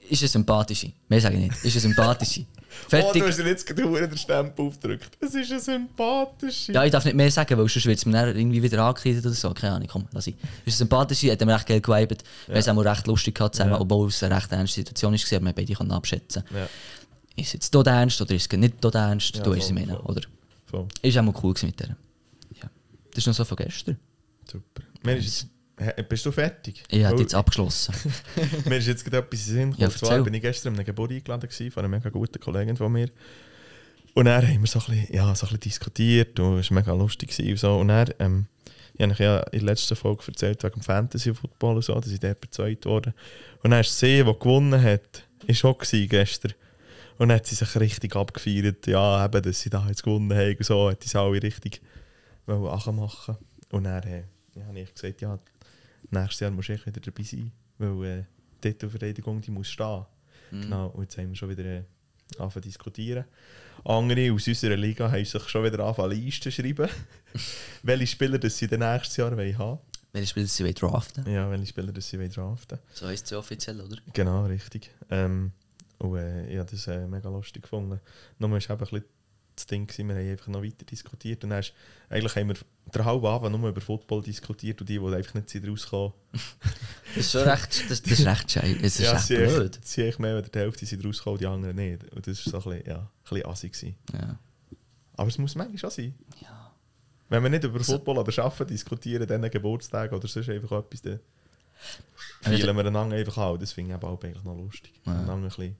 Ist eine sympathische. Mehr sage ich nicht. Ist eine sympathische. Oh, Fertig. du hast jetzt gerade den Stempel aufgedrückt. Es ist ein sympathischer. Ja, ich darf nicht mehr sagen, weil sonst wird es mir dann irgendwie wieder angekleidet oder so. Keine Ahnung, komm, lass ich. Es ist sympathisch, hat mir recht geil geweibt. Wir haben auch recht lustig gehabt zusammen, Ja. obwohl es eine recht ernste Situation war, aber wir beide konnten abschätzen. Ja, Ist es jetzt dort ernst oder ist es nicht dort ernst? Ja, du voll, sie meinen, voll. oder? voll. Ist auch mal cool mit der. Ja. Das ist noch so von gestern. Super. Mir ist bist du fertig? Ich habe Weil- jetzt abgeschlossen. Mir ist jetzt gerade etwas in Sinn gekommen. Ja, zwar bin ich gestern an einem Geburt eingeladen gewesen, von einer mega guten Kollegin von mir. Und dann haben wir so ein bisschen, ja, so ein bisschen diskutiert und es war mega lustig. gewesen Und, so. und dann, ähm, ich habe ja in der letzten Folge erzählt wegen Fantasy-Football und so, dass ich dort bezeugt wurde. Und dann ist sie, die gewonnen hat, ist auch gewesen gestern. Und dann hat sie sich richtig abgefeiert, ja, eben, dass sie da jetzt gewonnen haben und so, hat sie alle richtig machen Und dann äh, ja, habe ich gesagt, ja, nächstes Jahr muss ich wieder dabei sein, weil äh, die Titelverteidigung die muss stehen. Genau, und jetzt haben wir schon wieder äh, angefangen diskutieren. Andere aus unserer Liga haben sich schon wieder angefangen Listen zu schreiben, welche Spieler das sie dann nächstes Jahr wollen haben Welche Spieler sie draften Ja, welche Spieler das sie draften So heisst es ja offiziell, oder? Genau, richtig. Ähm, und äh, ich habe das äh, mega lustig gefunden. Nur war eben ein bisschen das Ding, gewesen, wir haben einfach noch weiter diskutiert. Und dann ist, eigentlich haben wir den halben Abend nur über Football diskutiert und die, die einfach nicht sind rausgekommen Das ist schon recht, das, das ist recht scheiße. Das ist ja, echt blöd. sie echt mehr als die Hälfte sind rausgekommen, die anderen nicht. Und das war so ein bisschen, ja, ein bisschen assi. Gewesen. Ja. Aber es muss manchmal schon sein. ja. Wenn wir nicht über Also- Football oder Arbeiten diskutieren, dann Geburtstag oder sonst einfach etwas, dann feilen wir einander einfach an. Das finde ich auch eigentlich noch lustig. Ja. Einander ein bisschen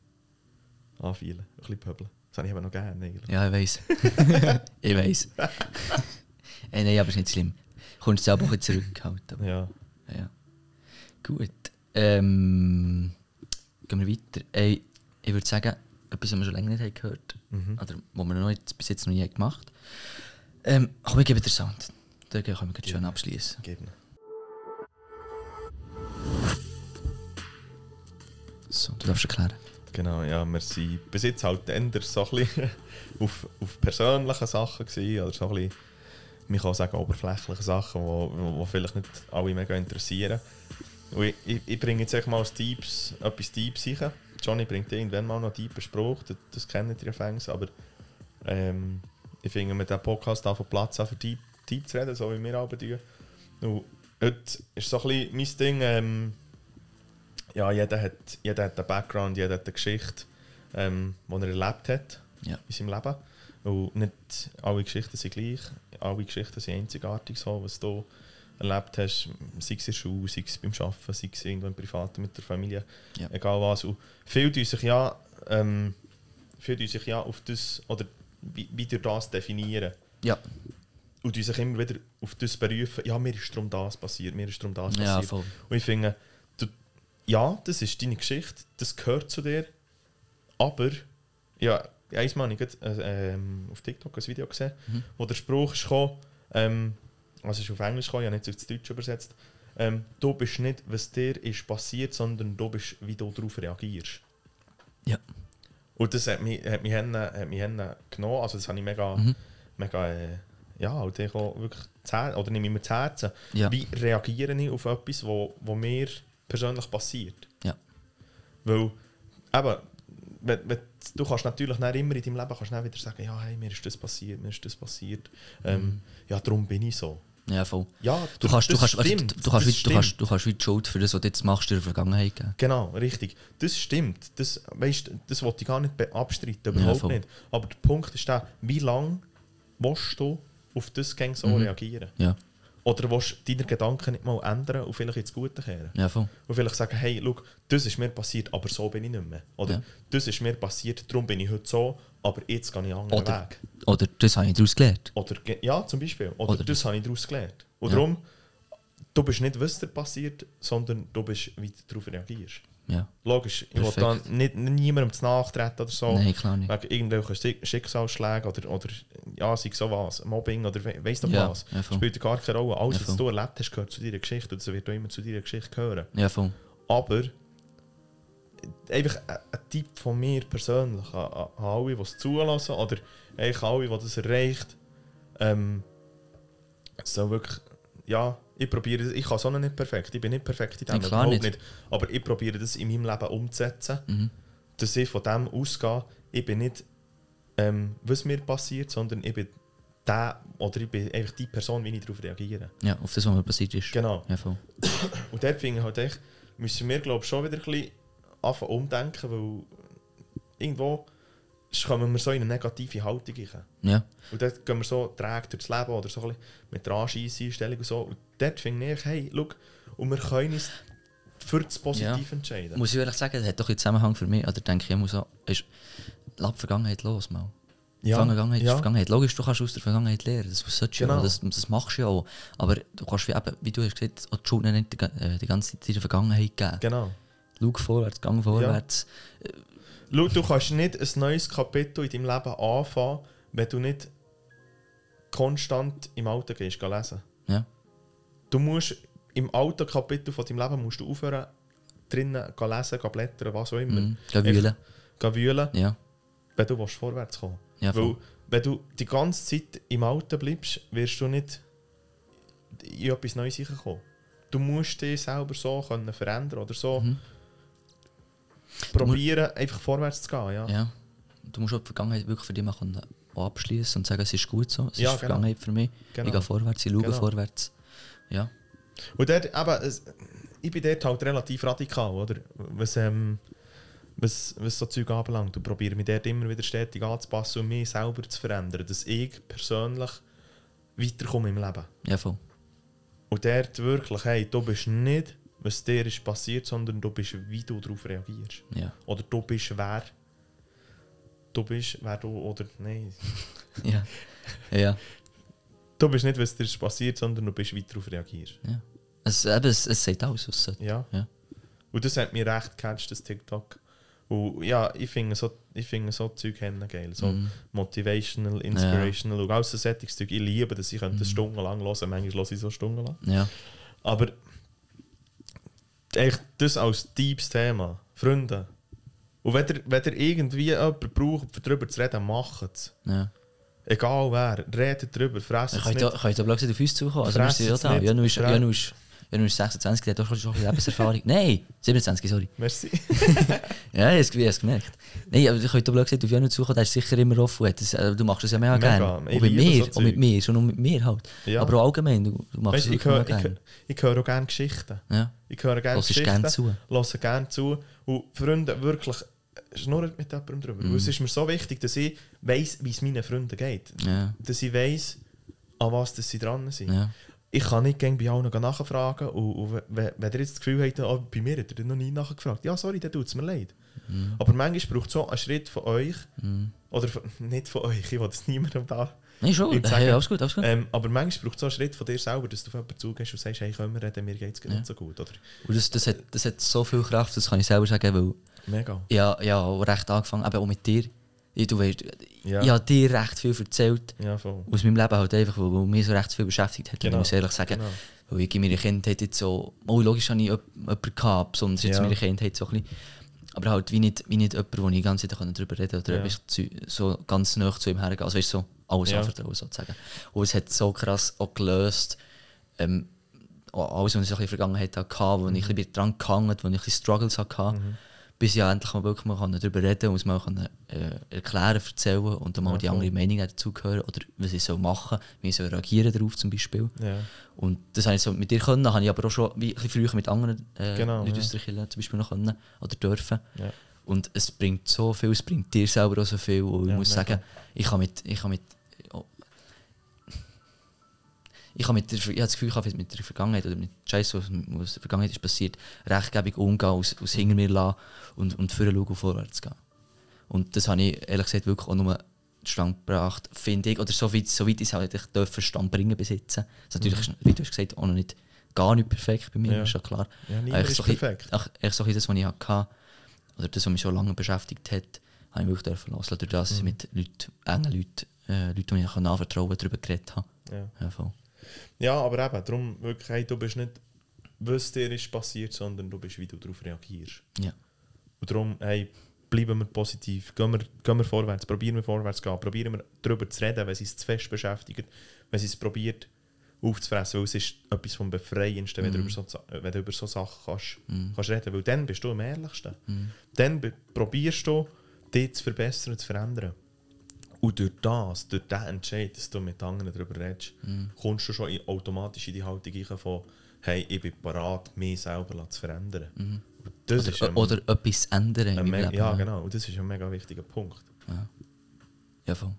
anfeilen, ein bisschen pöbeln. Das habe ich eben noch gerne eigentlich. Ja, ich weiß. ich weiß. äh, nein, aber ist nicht schlimm. Kommst selber ein bisschen zurückgehalten. aber- Ja. Ja. Gut. Ähm, gehen wir weiter. Ey, ich würde sagen, etwas, was wir schon länger nicht haben gehört Mhm. oder was wir noch nicht, bis jetzt noch nie haben gemacht Ähm, komm, ich gebe dir Sound. Da können wir schön abschließen. Geben. So, du darfst erklären. Genau, ja, wir sind bis jetzt halt eher so ein bisschen auf, auf persönlichen Sachen gewesen, oder so ein bisschen, man kann sagen, oberflächliche Sachen, die vielleicht nicht alle mega interessieren. Und ich, ich, ich bringe jetzt mal als etwas Deeps rein. Johnny bringt irgendwann mal noch Deeper Spruch, das, das kennt ihr fängs, aber ähm, ich finde, mit diesem Podcast auf Platz auch für Deep, Deep zu reden, so wie wir arbeiten. Und heute ist so ein bisschen mein Ding, ähm, ja, jeder hat, jeder hat einen Background, jeder hat eine Geschichte, ähm, die er erlebt hat Ja. in seinem Leben. Und nicht alle Geschichten sind gleich, alle Geschichten sind einzigartig, so, was du erlebt hast, sei es in der Schule, sei es beim Arbeiten, sei es irgendwo im Privaten mit der Familie, Ja. egal was. Und viele tun sich ja, ähm, viele tun sich ja auf das, oder wie, wie durch das definieren. Ja, Und die sich immer wieder auf das berufen, ja, mir ist darum das passiert, mir ist darum das passiert. ja voll. Und ich finde, ja, das ist deine Geschichte, das gehört zu dir. Aber, ja, einmal habe ich äh, ähm, auf TikTok ein Video gesehen, Mhm. wo der Spruch ist gekommen, ähm, also ist auf Englisch gekommen, ich habe nicht ins Deutsch übersetzt, ähm, du bist nicht, was dir ist passiert, sondern du bist, wie du darauf reagierst. Ja. Und das hat mich, hat mich, hen- hat mich genommen, also das habe ich mega, Mhm. mega äh, ja, halt ich auch wirklich oder nehme ich mir zu Herzen. Ja. Wie reagiere ich auf etwas, wo, wo mir persönlich passiert? Ja. Weil, eben, wenn, wenn, du kannst natürlich nicht immer in deinem Leben kannst wieder sagen, ja, hey, mir ist das passiert, mir ist das passiert. Ähm, Ja, darum bin ich so. Ja, voll. Ja, Mhm. Du kannst, du kannst, weißt, stimmt, du, du, kannst, das wie- du, kannst, du kannst wie die Schuld für das, was du jetzt machst, in der Vergangenheit geben. Genau, richtig. Das stimmt. Das, weißt, das wollte ich gar nicht abstreiten, überhaupt voll. nicht. Aber der Punkt ist der, wie lange willst du auf das Gang so Mhm. reagieren? Ja, Oder willst du deine Gedanken nicht mal ändern und vielleicht ins Gute kehren? ja, voll. Und vielleicht sagen, hey, schau, das ist mir passiert, aber so bin ich nicht mehr. Oder Ja. das ist mir passiert, darum bin ich heute so, aber jetzt gehe ich einen anderen Oder, Weg. oder das habe ich daraus gelernt. Oder, ja, zum Beispiel. Oder, Oder- das habe ich daraus gelernt. Und Ja. darum, du bist nicht, was dir passiert, sondern du bist, wie du darauf reagierst. Ja. Logisch, ich will da Perfekt. nicht, niemandem zu nachtreten oder so. Nein, klar nicht. Wegen irgendwelchen Schick- Schicksalsschlägen oder, oder ja, sei so was, Mobbing oder we weiss doch Ja, was. ja. Spielt gar keine Rolle. Alles, Ja, was du erlebt hast, gehört zu deiner Geschichte und das wird auch immer zu deiner Geschichte gehören. Ja, voll. Aber einfach ein, Tipp von mir persönlich an alle, die es zulassen oder eigentlich alle, die das erreicht, ähm, so wirklich, ja, ich probiere ich kann noch nicht perfekt, ich bin nicht perfekt in dem, Ja, überhaupt nicht. aber ich probiere das in meinem Leben umzusetzen, Mhm. dass ich von dem ausgehe, ich bin nicht, ähm, was mir passiert, sondern ich bin der, oder ich bin einfach die Person, wie ich darauf reagiere. Ja, auf das, was mir passiert ist. Genau. Ja, voll. Und dort finde ich halt echt, müssen wir glaube ich schon wieder ein bisschen anfangen umdenken, weil irgendwo kommen wir so in eine negative Haltung rein. Ja. Und dort gehen wir so träge durchs Leben oder so ein bisschen mit der Anscheisseinstellung und so. Und dort finde ich, hey, schau, und wir können uns für das Positive Ja. entscheiden. Muss ich ehrlich sagen, das hat doch einen Zusammenhang für mich. Oder denke ich immer so, ist, lass die Vergangenheit los, mal. Ja, Vergangenheit ja. ist Vergangenheit. Logisch, du kannst aus der Vergangenheit lernen. Das ja Genau. auch, das, das machst du ja auch. Aber du kannst, wie, eben, wie du hast gesagt, auch die Schuld nicht die, äh, die ganze Zeit in der Vergangenheit geben. Genau. Schau vorwärts, gang vorwärts. Schau, du kannst nicht ein neues Kapitel in deinem Leben anfangen, wenn du nicht konstant im Auto gehst, lesen. Ja. Du musst im alten Kapitel von deinem Leben musst du aufhören, drinnen gehen lesen, gehen blättern, was auch immer. Mhm. Wühlen. Gehen wühlen, Ja. wenn du willst vorwärts kommen Ja, Weil, wenn du die ganze Zeit im Alten bleibst, wirst du nicht in etwas Neues reinkommen. Du musst dich selber so können verändern oder so Mhm. Probieren, einfach vorwärts zu gehen. Ja. Ja. Du musst auch die Vergangenheit wirklich für dich können auch abschließen und sagen, es ist gut so, es Ja, ist genau. Vergangenheit für mich. Genau. Ich gehe vorwärts, ich schaue Genau. vorwärts. Ja. Und dort, eben, ich bin dort halt relativ radikal, oder? Was, ähm, was, was so Zeug anbelangt. Und probiere mich dort immer wieder stetig anzupassen und mich selber zu verändern, dass ich persönlich weiterkomme im Leben. Ja, voll. Und dort wirklich, hey, du bist nicht, was dir ist passiert, sondern du bist, wie du darauf reagierst. Ja. Oder du bist wer. Du bist, wer du, oder nein. Ja. ja. Du bist nicht, was dir ist passiert, sondern du bist, wie du darauf reagierst. ja. Es, eben, es, es sagt alles, was es. Ja. Ja. Und das hat mich recht gecatcht, das TikTok. Und ja, ich finde so, ich finde so Zeug haben geil. So Mhm. motivational, inspirational und alles so solches Zeug. Ich liebe das, ich könnte das stundenlang hören, manchmal höre ich so stundenlang. Ja. Aber echt das als deepes Thema. Freunde. Und wenn ihr, wenn ihr irgendwie jemanden braucht, um darüber zu reden, macht es. ja. Egal wer, redet darüber, fresst es könnt ihr aber auf uns zukommen? Also, wir sind ja da. nicht. Janu Janu ist 26, der hat doch schon ein Lebenserfahrung. Nein, 27, sorry. Merci. Ja, ich habe es gemerkt. Nein, aber ihr könnt aber gesagt, auf Janu zukommen, der ist sicher immer offen. Das, äh, du machst das ja mega, Mega, gerne. ich Und mit mir, so und mit mir, schon mit mir halt. Ja. Aber auch allgemein, du, du machst Weißt, es ich, höre, mega ich, gerne. ich höre auch gerne Geschichten. Ja. Ich höre gerne Geschichten. gerne zu. Höre gerne zu. Und Freunde, wirklich, schnurrt mit jemandem drüber. Weil Es ist mir so wichtig, dass ich weiss, wie es meinen Freunden geht. Ja. Dass ich weiss, an was dass sie dran sind. Ja. Ich kann nicht gegen bei allen nachfragen. Und, und wenn, wenn ihr jetzt das Gefühl habt, oh, bei mir hat er noch nie nachgefragt, ja, sorry, dann tut es mir leid. Mhm. Aber manchmal braucht es so einen Schritt von euch, oder von, nicht von euch, ich will das niemandem da. Nein, schon. Ich Hey, alles gut, alles gut. Ähm, aber manchmal braucht es so einen Schritt von dir selber, dass du auf jemanden zugehst und sagst, hey, können wir reden, mir geht es Ja. nicht so gut. Oder? Und das, das, hat, das hat so viel Kraft, das kann ich selber sagen, weil Mega. ja, ja, recht angefangen, eben auch mit dir. Ich, du weißt, Ja. ich habe dir recht viel erzählt. Ja. Aus meinem Leben halt einfach, weil, weil mich so recht viel beschäftigt hat. Genau. Ich muss ehrlich sagen, Genau. weil ich in meiner Kindheit jetzt so, oh logisch habe ich jemanden gehabt, besonders jetzt Ja. in meiner Kindheit so ein bisschen. Aber halt wie nicht, wie nicht jemand, wo ich die ganze Zeit darüber reden konnte oder Ja. so ganz nah zu ihm hergehen. Also weißt, so alles Ja. anvertrauen sozusagen. Und es hat so krass auch gelöst, ähm, alles, was ich in der Vergangenheit hatte, wo ich ein bisschen dran gehangen wo ich ein bisschen Struggles hatte, Mhm. Bis ja endlich mal wirklich mal darüber reden und es mal kann, äh, erklären, erzählen und dann mal Ja, die andere Meinung dazu hören oder was ich soll machen, wie ich soll reagieren darauf zum Beispiel. Ja. Und das habe ich so mit dir können, habe ich aber auch schon wie ein bisschen früher mit anderen äh, Genau, Leuten ja. aus der Kirche zum Beispiel noch können oder dürfen. Ja. Und es bringt so viel, es bringt dir selber auch so viel. Und ich muss sagen, ich kann mit, ich kann mit, ich habe mit der, ich habe das Gefühl, ich habe mit der Vergangenheit oder mit Scheiß, was, was in der Vergangenheit ist passiert, rechtgebig umgehen, aus, aus hinter mir lassen und, und vorher schauen und vorwärts gehen. Und das habe ich ehrlich gesagt wirklich auch nur zustande gebracht, finde ich, oder so weit, so weit ich es halt ich darf Verstand bringen besitzen. Das ist natürlich, wie du hast gesagt, auch noch nicht gar nicht perfekt bei mir, Ja. ist ja klar. Ja, niemand ist so perfekt. Ach, echt so das, was ich hatte, oder das, was mich schon lange beschäftigt hat, habe ich wirklich dürfen lassen, durch das, dass ich mit Leuten, engen Leuten, äh, Leuten, die ich anvertrauen kann, darüber geredet habe. Ja. Ja, voll. Ja, aber eben, darum wirklich, hey, du bist nicht, was dir ist passiert, sondern du bist, wie du darauf reagierst. Ja. Und darum, hey, bleiben wir positiv, gehen wir, gehen wir vorwärts, probieren wir vorwärts zu gehen, probieren wir darüber zu reden, wenn sie es zu fest beschäftigt, wenn sie es probiert aufzufressen, weil es ist etwas vom Befreiendsten, wenn, du über so, wenn du über so Sachen kannst, kannst reden, weil dann bist du am ehrlichsten. Dann be- probierst du, dich zu verbessern zu verändern. Und durch das, durch diesen Entscheid, dass du mit anderen darüber redest, kommst du schon in, automatisch in die Haltung rein von hey, ich bin bereit, mich selber zu verändern. Und das Oder, ein- oder etwas ändern in ein meinem ja, genau. Und das ist ein mega wichtiger Punkt. Ja, voll.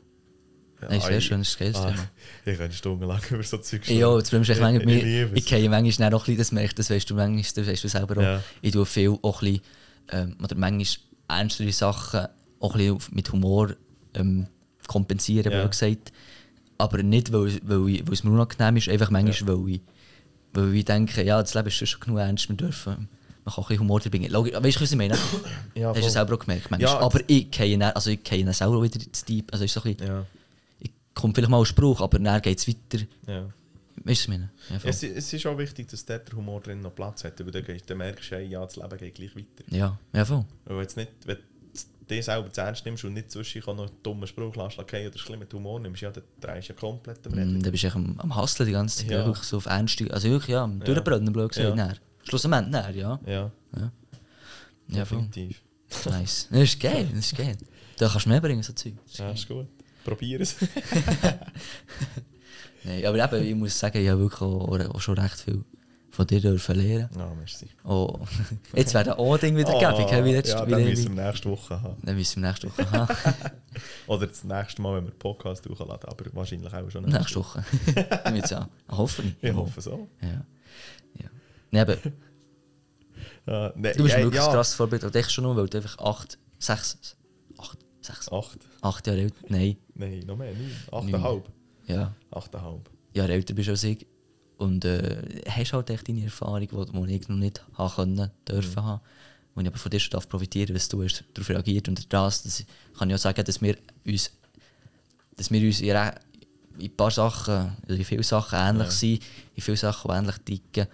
Ja, Nein, sehr ich- schön, das ist ein geiles ah. Ich könnte stundenlang über so Zeug Ja, das Problem ist ich, ich, ich, gehe manchmal auch ein bisschen, das merkst das weißt du manchmal, das weißt du selber auch. Ja. Ich tue viel auch ein bisschen, ähm, oder manchmal ernstere Sachen auch ein bisschen mit Humor ähm, kompensieren, Ja. ja. gesagt. Aber nicht, weil, weil, ich, weil es mir unangenehm ist, einfach manchmal, weil, ich, weil ich denke, ja, das Leben ist schon genug ernst, wir dürfen man kann auch ein Humor drin Logisch, weißt du, was ich meine? Ja, Hast du voll. selber auch gemerkt, manchmal. Ja, aber ich gehe dann, also ich dann selber wieder ins Deep. Also ist so ein bisschen, Ja, ich kommt vielleicht mal ein Spruch, aber dann geht es weiter. ja. Weißt du, was ich meine? Ja. Es, es ist auch wichtig, dass der Humor drin noch Platz hat. Weil dann, dann merkst du, hey, ja, das Leben geht gleich weiter. ja, ja, voll. Weil jetzt nicht, wenn dich selber zu ernst nimmst und nicht zwischen noch einen dummen Spruch lässt, okay, oder schlimm mit Humor nimmst, ja, dann drehst du ja komplett am Reden. Mm, Da bist du am, am Hustlen die ganze Zeit. Ja. Ja. Wirklich so auf Ernst. Also wirklich, ja, am Ja. Durchbrennen, blöd gesagt. Ja. Ja. Schlussendlich, näher, ja. Ja, Ja, voll. definitiv. Nice. Das ist geil, das ist geil. Da kannst du mehr bringen, so Zeug. Ist Ja, geil. ist gut. Probier es. Nein, aber eben, ich muss sagen, ich habe wirklich auch, auch schon recht viel von dir dürfen lernen. Ja, merci. Oh, jetzt wäre der O-Ding wieder Ah, gäbig, wie letztes ja, dann müssen wir nächste Woche haben. Dann müssen wir nächste Woche haben. Oder das nächste Mal, wenn wir Podcast hochladen, aber wahrscheinlich auch schon nächste Woche. Ich jetzt auch. Hoffe ich. Ich hoffe so. Ja. ja. Nee, aber Ja, nee, du bist ja, wirklich ja. krass vorbereitet. Echt schon nur, weil du einfach acht, sechs, acht, sechs, Acht? acht Jahre älter, nein, Nein, noch mehr, neun. Achteinhalb. ja, Achteinhalb. Jahre älter bist als ich. Und äh, hast halt echt deine Erfahrung, die, ich noch nicht haben können, dürfen haben. wo ich aber von dir schon darf profitieren was du hast darauf reagiert. Und das, das kann ich auch sagen, dass wir uns, dass wir uns in, ein paar Sachen, also in vielen Sachen ähnlich sind, in vielen Sachen, ähnlich ticken,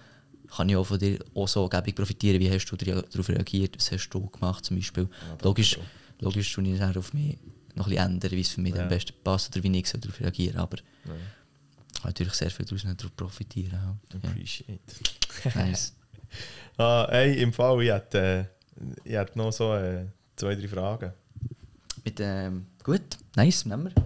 kann ich auch von dir auch so gebig profitieren. Wie hast du darauf reagiert? Was hast du gemacht zum Beispiel? logisch, logisch tue ich dann auf mich noch ein bisschen ändern, wie es für mich Ja. am besten passt oder wie ich darauf reagiere. Aber kann natürlich sehr viel daraus darauf profitieren. Halt. Ja. Appreciate. Nice. Ah, ey, im Fall, ich hätte, äh, ich hätte noch so äh, zwei, drei Fragen. Mit, ähm, gut, nice, nehmen wir.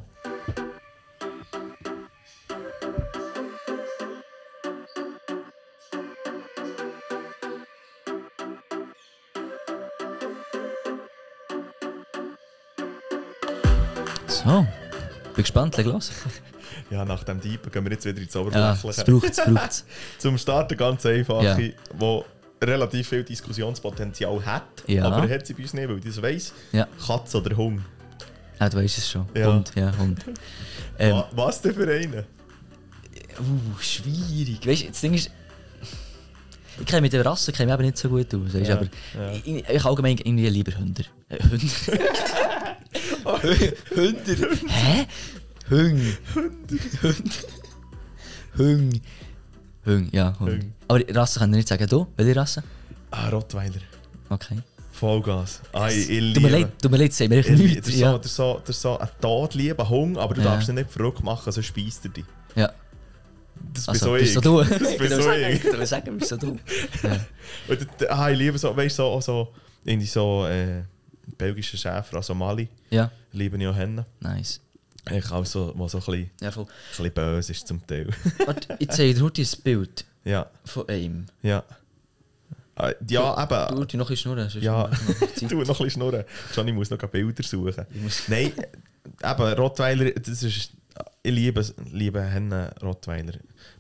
So, bin gespannt, leg los. Ja, nach dem Deepen gehen wir jetzt wieder ins Ja, Oberflächliche. es braucht es, braucht Zum Starten ganz einfache, Ja. wo relativ viel Diskussionspotenzial hat, Ja. aber er hat sie bei uns nicht, weil das weiss. Ja. Katze oder Hund? Ja, du weißt es schon. Ja. Hund, ja, Hund. Ähm, Wa- Was denn für einen? uh, schwierig. Weißt das Ding ist, ich kenne mit der Rasse kenne eben nicht so gut aus. Weißt, Ja, aber ja. ich, ich allgemein irgendwie lieber Hünder. Hünder. Hünder. Hä? Hüng. Hüng. Hüng, ja. Hüng. Aber Rasse kann ich nicht sagen. Du, welche Rasse? Ah, Rottweiler. Okay. Vollgas. Ah, ich, ich Tut mir liebe- leid, tut mir leid, liebe- nichts. Das ist so, Ja. so, das ist so ein todlieber Hund, aber du Ja. darfst ihn nicht verrückt machen, sonst speist er dich. ja. Das Also, so bist so du. Das Ich so ich. ich würde sagen, bist so du. Ja. Und d- ah, ich liebe so, weißt du, so, so, irgendwie so äh, belgische Schäfer, also Mali, ja, liebe ich auch Hennen. nice. Ich auch so, wo so ein bisschen, Ja, voll. ein bisschen böse ist zum Teil. Warte, ich ein Bild ja, von einem. ja. Ah, Ja, Du eben. musst noch ein schnurren. Ja, du noch ein bisschen schnurren. Johnny muss noch Bilder suchen. Nein, eben, Rottweiler, das ist, ich liebe, liebe Hennen Rottweiler.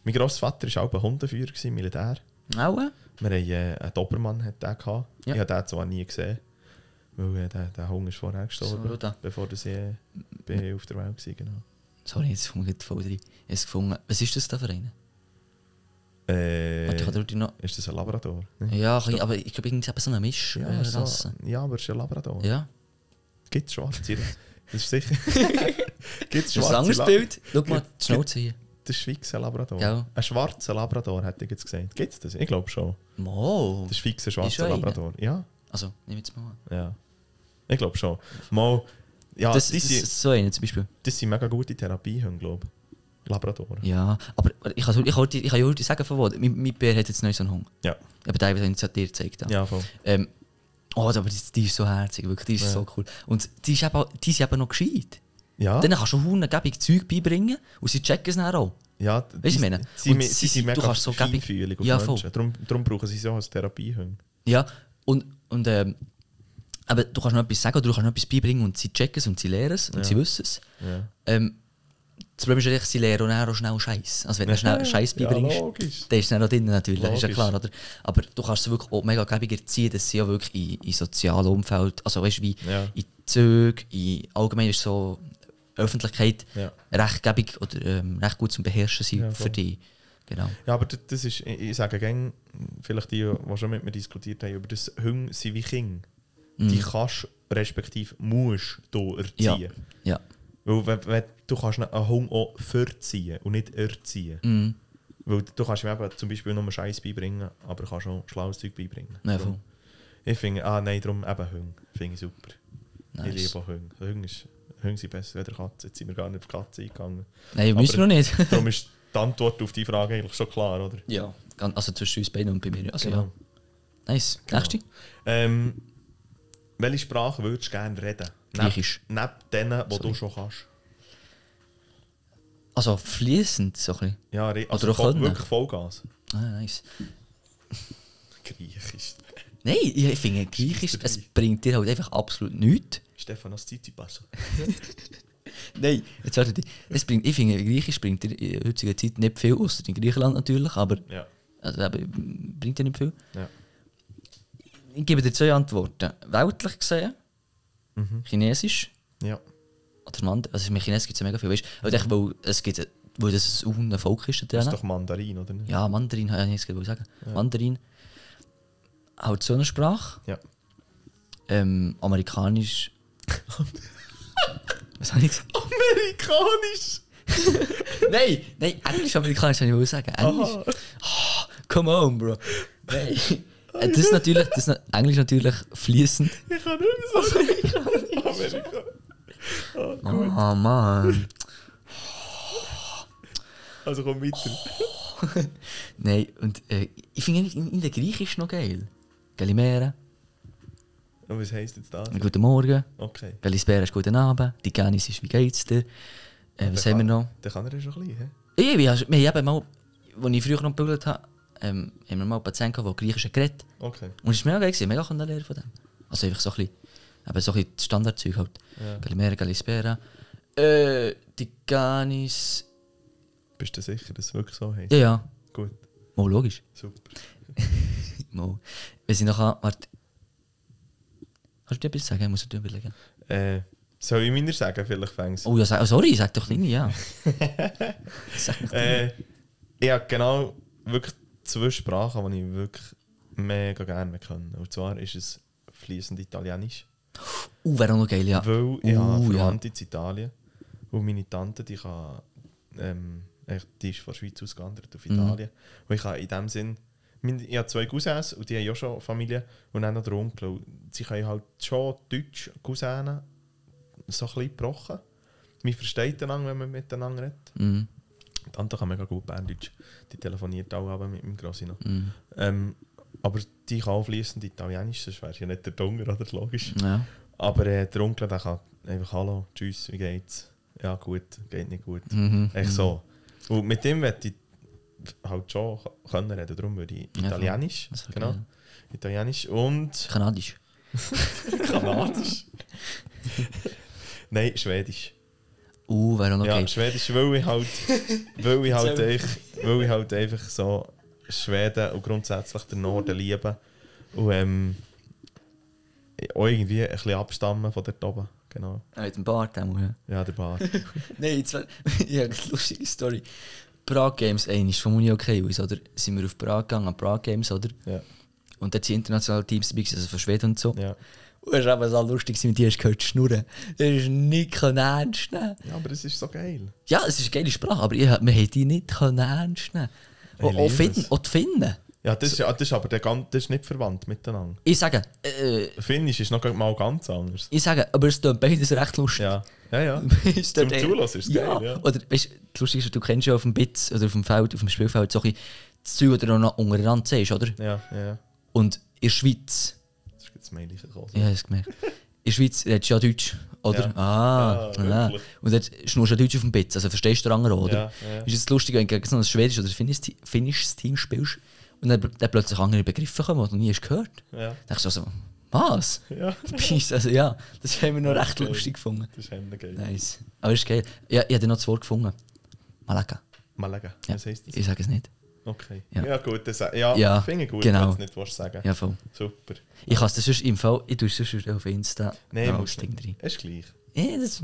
Mein Grossvater war auch ein Hundeführer, gewesen, Militär. Auch? Wir haben äh, einen Dobermann hat den gehabt. Ja. Ich habe den zwar nie gesehen, weil äh, der, der Hund ist vorher gestorben, So, bevor der sie äh, auf der Welt war. Genau. Sorry, jetzt komme ich voll rein. Ich es gefunden. Was ist das da für einen? Äh, ist das ein Labrador? Ja, ich, aber ich glaube, irgendwie so eine Misch. Ja, äh, so, ja, aber es ist ein Labrador. Ja. Gibt es schwarze? Das ist sicher. Gibt es ist ein schwarze anderes Bild. Schau mal, die Schnauze hier. Das ist fix ein Labrador. Ja. Ein schwarzer Labrador, hätte ich jetzt gesagt. Gibt es das? Ich glaube schon. Mo. Das ist fix ein schwarzer? Labrador. Ja, Also, nehmen wir jetzt mal an. ja. Ich glaube schon. Mal, ja, das, die, das, sind, ist so einer zum Beispiel. das sind mega gute Therapiehunde, glaube ich. Labrador. Ja, aber ich kann, ich kann, ich kann ja heute sagen, von wo. Mein, mein Bär hat jetzt neu so einen Hund. Ja, Aber der, den ich dir gezeigt ja voll. Ähm, oh, aber die, die ist so herzig, wirklich, die ist Ja. so cool. Und die ist eben, die ist eben noch gescheit. Ja, Dann kannst du Hunden gäbig Zeug beibringen und sie checken es dann auch. ja Weißt du, ich meine? Sie, Und sie, sie- mega kannst so feinfühlig auf Ja. Menschen. Darum, darum brauchen sie so als Therapiehunde. Ja, und, und ähm, aber du kannst noch etwas sagen oder du kannst noch etwas beibringen und sie checken es und sie lernen es und Ja. sie wissen es. Ja. Ähm, das Problem ist eigentlich, sie lernen auch schnell Scheiß. Also wenn du schnell Scheiß Ja, beibringst, logisch. dann ist es auch drin natürlich, ist ja Logisch. klar, oder? Aber du kannst sie wirklich auch mega gäbig erziehen, dass sie auch wirklich in, in sozialen Umfeld, also weißt du, wie Ja. in Zügen, in allgemein ist so Öffentlichkeit Ja. recht gäbig oder ähm, recht gut zum Beherrschen sind Ja, für die. Genau. Ja, aber das, das ist, ich, ich sage gerne, vielleicht die, die schon mit mir diskutiert haben, über das Hunde sind wie Kinder. Mhm. Die kannst, respektive musst du Ja. erziehen. Ja. Weil wenn, wenn, du kannst einen Hund auch verziehen und nicht erziehen. Mhm. Weil du kannst ihm eben zum Beispiel nur Scheiß beibringen, aber kannst auch schlaues Zeug beibringen. Ja, Darum- ich finde, ah nein, darum eben Hunde. Finde ich super. Nice. Ich liebe auch Hunde. Hunde, ist, Hunde sind besser als Katzen. Jetzt sind wir gar nicht auf Katzen eingegangen. Nein, Aber- müssen wir noch nicht. darum ist die Antwort auf die Frage eigentlich schon klar, oder? ja. Also zwischen uns beiden und bei mir. Also Genau. ja. Nice. Genau. Nächste? Ähm, welche Sprache würdest du gerne reden? Griechisch. Neben denen, die du schon kannst. Also fließend so ein bisschen. Ja, re- Oder also auch voll, können. wirklich Vollgas. Ah, nice. Griechisch. Nein, ich finde Griechisch, es bringt dir halt einfach absolut nichts. Stefanos Tsitsipas. Nein, jetzt warte. Es bringt, ich finde Griechisch bringt dir in heutiger Zeit nicht viel, außer in Griechenland natürlich, aber Ja. also, eben, bringt dir nicht viel. ja. Ich gebe dir zwei Antworten. Weltlich gesehen, Mhm. Chinesisch Ja. oder Mandarin. Also mit Chinesisch gibt es ja mega viel, weißt du? Weil, weil, es gibt, weil das ein Volk ist. Das ist doch Mandarin, oder nicht? Ja, Mandarin, habe ich jetzt gerade sagen. Mandarin, halt so eine Sprache. Ja. ähm, amerikanisch. Was habe ich gesagt? Amerikanisch! nein, nein, englisch-amerikanisch habe ich wohl sagen. Englisch. Oh, come on, Bro. Nein. Äh, Das ist natürlich, das ist Englisch natürlich fließend. Ich kann nicht mehr so Amerika. Oh Mann. Also komm weiter. Nein, und äh, ich finde in, in der Griechisch noch geil. Galimera, Und was heisst jetzt das? guten Morgen. Okay. Galispera ist guten Abend. Die Ganis ist wie geht's dir? Äh, was haben wir noch? Dann kann er ja schon ein bisschen, hä? Ja, wir, haben- wir haben mal, als ich früher noch gebügelt habe, ähm, haben wir mal einen Patienten der Griechisch geredet Okay. Und es war mega geil, gewesen, mega konnte lernen von dem. Also einfach so ein bisschen, eben so ein bisschen Standardzeug halt. Ja. Galimera, Galispera. Äh, die Ganis... Bist du sicher, dass es wirklich so heisst? Ja, ja. Gut, Mal logisch. super. Mal. Wenn ich noch... an- Warte. Kannst du dir etwas sagen? Ich muss dir überlegen. Äh, soll ich meiner sagen, vielleicht fängst Oh ja, sag, oh, sorry, sag doch nicht, ja. sag doch Äh, ich habe genau wirklich zwei Sprachen, die ich wirklich mega gerne können. Und zwar ist es fließend Italienisch. Uh, wäre auch noch geil, ja. Weil ich Uh, habe ja. Verwandte in Italien. Und meine Tante, die kann, ähm, die ist von der Schweiz ausgewandert auf Mhm. Italien. Und ich kann in dem Sinn, mein, ich habe zwei Cousins und die haben ja schon Familie und dann noch der Onkel. Sie können halt schon Deutsch, Cousinen, so ein bisschen gebrochen. Man versteht einander, wenn man miteinander redet. Mhm. Die Tante kann mega gut Berndeutsch. Die telefoniert auch aber mit meinem Grossino. Mhm. Ähm, aber die kann fließend Italienisch, sonst wäre ja nicht der Dunger, oder? Logisch. Ja. Aber äh, der Onkel der kann einfach Hallo, Tschüss, wie geht's? Ja, gut, geht nicht gut. Mhm. Echt so. Und mit dem werde ich halt schon können reden. Darum würde ich Ja, Italienisch. Das wäre genau. geil. Italienisch und Kanadisch. Kanadisch. Nein, Schwedisch. Uh, wäre auch noch Ja, geil. Schwedisch, weil ich halt, weil ich halt, echt, weil ich halt einfach so Schweden und grundsätzlich den Norden liebe. Und ähm, auch irgendwie ein bisschen abstammen von dort oben. Genau. Ah, mit dem Bart ja. Ja, der Bar. Nein, jetzt war ja, eine lustige Story. Prag Games, einmal vom Uni okay aus, oder? Sind wir auf Prag gegangen, an Prag Games, oder? ja, Und dort sind internationale Teams dabei, also von Schweden und so. ja. Es war eben so lustig, mit dir hast du gehört schnurren. Das ist nicht können ernst nehmen. ja, aber es ist so geil. Ja, es ist eine geile Sprache, aber ich, wir haben die nicht können ernst nehmen. Und auch, es. auch die Finnen. Ja, das ist, ja, das ist aber der, das ist nicht verwandt miteinander. Ich sage, äh, Finnisch ist noch mal ganz anders. ich sage, aber es tut beides recht lustig. Ja, ja, ja. Zum Zulassen ist es ja. geil, ja. Oder weißt du, das Lustige ist, du kennst ja auf dem Bitz oder auf dem Feld, auf dem Spielfeld so ein bisschen das Zeug, das du noch untereinander siehst, oder? Ja, ja. Und in der Schweiz, Das jetzt Mail gekommen. ja, du gemerkt, in der Schweiz redest du ja Deutsch, oder? Ja. Ah, Ja, ja. Und dort schnurst du ja Deutsch auf dem Bitz, also verstehst du den anderen, oder? Ja, ja. Ist es lustig, wenn du gegen so ein schwedisches oder finnisches finnisches Team spielst und dann, dann plötzlich andere Begriffe kommen, die du nie hast gehört Ja, Dann denkst du so, was? ja. Also ja, das haben wir noch recht geil. lustig gefunden. Das ist echt geil. Nice. Aber ist geil. Ja, ich habe noch das Wort gefunden. Malaga. Malaga, Ja. was heisst das? Ich sage es nicht. Okay. Ja. Ja, gut, das, ja, Ja, finde ich gut, genau. wenn du es nicht sagen Ja, voll. Super. Ich kann es sonst im Fall, ich tue es sonst auf Insta Nein, muss Ding drin. Es ist gleich. Ja, das,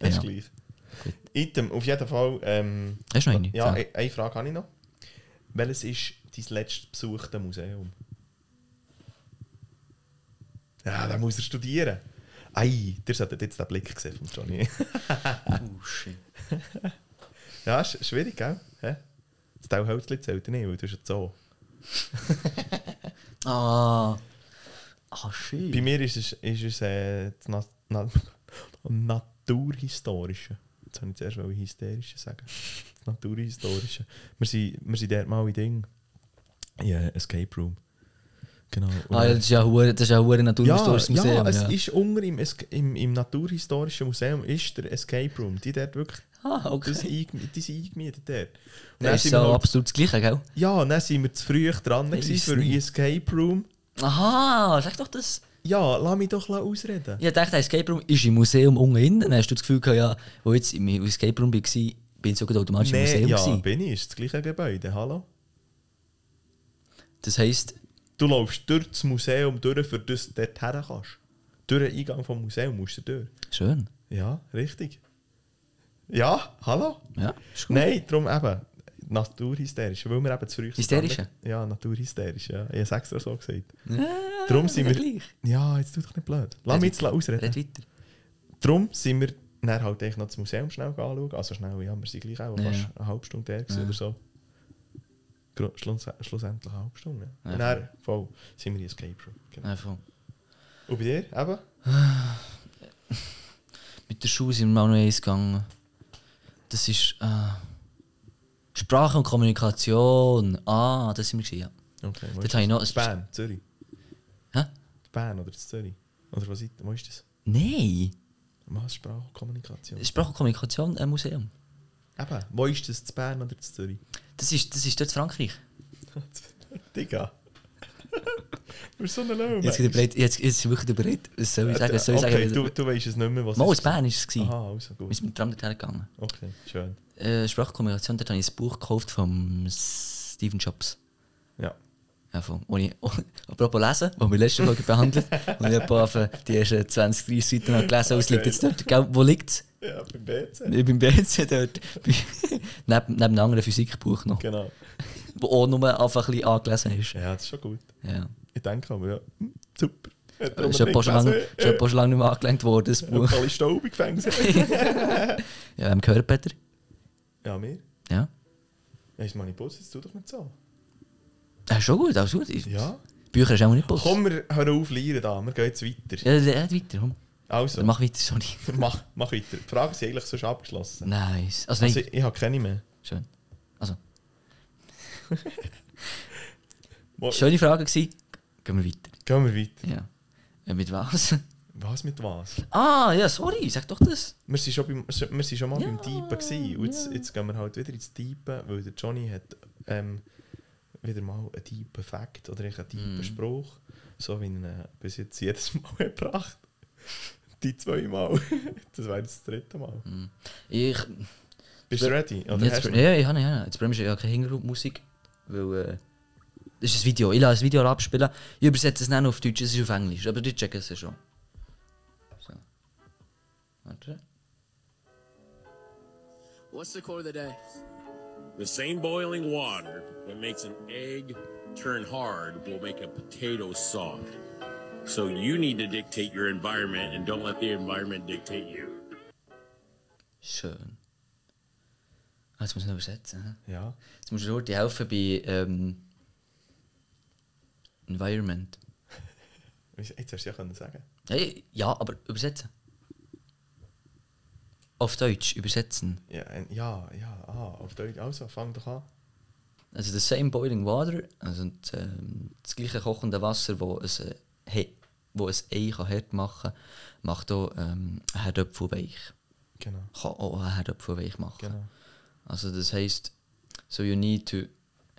Es ist ja. gleich. Gut. Item, auf jeden Fall. Ähm, Hast du noch eine? Ja, Sag. e- eine Frage habe ich noch. Welches ist dein letztes besuchte Museum? Ja, da muss er studieren. Ei, ihr solltet jetzt den Blick gesehen von Johnny. Oh, shit. ja, ist schwierig, gell? Hä? Das Tauhölzli zählt nicht, weil du bist ja Zoo. Ah. Ah, shit. Bei mir ist es, ist es äh, das Na Na Naturhistorische. Jetzt habe ich zuerst wollte Hysterische sagen. Das Naturhistorische. Wir sind, wir sind dort mal in Ding. Ja, Escape Room. Genau. Ah, ja, das ist ja das ist ja ein hure naturhistorisches ja, Museum. ja, es ja. ist unter im, im, im Naturhistorischen Museum ist der Escape Room. Die dort wirklich, ah, okay. das die sind eingemietet dort. Und Das ist so halt, absolut das Gleiche, gell? ja, dann sind wir zu früh dran für nicht. Escape Room. Aha, sag doch das. Ja, lass mich doch ausreden. Ich dachte, der Escape Room ist im Museum unten innen. Dann hast du das Gefühl gehabt, ja, wo ich jetzt im Escape Room war, bin ich sogar automatisch im Nee, Museum. ja, gewesen. bin ich. Ist das gleiche Gebäude. Hallo? Das heisst, Du läufst durch das Museum durch, für das du dort her kannst. Durch den Eingang vom Museum musst du durch. schön. Ja, richtig. Ja, hallo? Ja, ist gut. Nein, darum eben. Naturhysterisch, weil wir eben zu früh sind. Hysterische? Ja, naturhysterisch, ja. Ich habe es extra so gesagt. Ja, Darum sind wir... gleich. Ja, jetzt tu doch nicht blöd. Lass mich jetzt ausreden. Red weiter. Darum sind wir dann halt eigentlich noch das Museum schnell anschauen. Also schnell, ja, wir sind gleich auch Ja. fast eine halbe Stunde gewesen Ja. oder so. Schluss, schlussendlich eine halbe Stunde. Ja. Ja, Und dann voll sind wir in Escape Room. Genau. Einfach. Und bei dir eben? Mit der Schule sind wir mal noch eins gegangen. Das ist äh, Sprache und Kommunikation. Ah, das sind wir gewesen, ja. Okay, wo Dort ist habe ich noch- das? Bern, Zürich. Hä? Bern oder Zürich? Oder was ist, wo ist das? Nein, Was? Sprache und Kommunikation? Sprache und Kommunikation ein Museum. Eben, wo ist das? Das Bern oder das Zürich? Das ist, das ist dort in Frankreich. Digga. bist so Löwe. Jetzt, er bereit, jetzt, jetzt ist wirklich bereit. Was soll ich sagen? Was soll ich okay, sagen? du, du weißt es nicht mehr, was Mal, es Bern war es. gewesen. Aha, also Wir gut. sind mit dem Tram dorthin gegangen. Okay, schön. Äh, Sprachkommunikation, dort habe ich ein Buch gekauft von Stephen Jobs. Ja. Ja, von, wo ich, apropos lesen, wo wir letzte Folge behandelt und ich habe die ersten 20, 30 Seiten gelesen, was liegt jetzt dort, gell, wo liegt es? Ja, beim BC. Ich bin BC dort, neben, neben einem anderen Physikbuch noch, Genau. Wo auch nur einfach ein bisschen angelesen ist. Ja, das ist schon gut. Ja. Ich denke aber, ja, super. Hat Ist paar schon lange, ist lange nicht mehr angelenkt worden, das Buch. Alle Staub gefängt. Ja, wir haben gehört, Peter. ja, mir? Ja. Ja, ist meine Putz, jetzt tu doch nicht so. Ja, schon gut, alles gut. Ja. Bücher ist auch nicht Bus. Komm, wir hören auf, lieren da. Wir gehen jetzt weiter. Ja, ja, ja, weiter, komm. Also, Mach weiter, sorry. mach, mach weiter. Die Fragen sind eigentlich schon abgeschlossen. Nice. Also, nein, Also, ich, ich habe keine mehr. schön. Schöne Frage gewesen. Gehen wir weiter. Gehen wir weiter. Ja. Äh, mit was? Was mit was? Ah, ja, sorry, sag doch das. Wir waren schon, beim, wir sind schon mal Ja, beim Typen. Gewesen. Und jetzt, jetzt gehen wir halt wieder ins Typen, weil der Johnny hat ähm, wieder mal einen tiefen Fakt oder einen tiefen Mm. Spruch, so wie ihn äh, bis jetzt jedes Mal gebracht. Die zwei Mal. das jetzt das dritte Mal. Ich. Bist du ready? Oder Jetzt, ja, ich habe ja. Jetzt brauche ich ja keine Hintergrundmusik, weil. Äh, das ist ein Video. Ich lasse das Video abspielen. Ich übersetze es nicht auf Deutsch, es ist auf Englisch. Aber die checken es ja schon. So. Warte. What's the quote of the day? The same boiling water that makes an egg turn hard will make a potato soft. So you need to dictate your environment and don't let the environment dictate you. Schön. Ah, jetzt muss ich noch übersetzen. Ja. Jetzt musst du dir helfen bei ähm, Environment. Jetzt hast du ja können sagen. Ja, ja, aber übersetzen. Auf Deutsch übersetzen. Ja, ja, ja, ah, auf Deutsch. Also, fang doch an. Also the same boiling water, also das, ähm, das gleiche kochende Wasser, wo es, äh, he, wo ein Ei kann hart machen kann, macht auch ähm, einen Herdöpfel weich. Genau. Kann auch einen Herdöpfel weich machen. Genau. Also das heisst, so you need to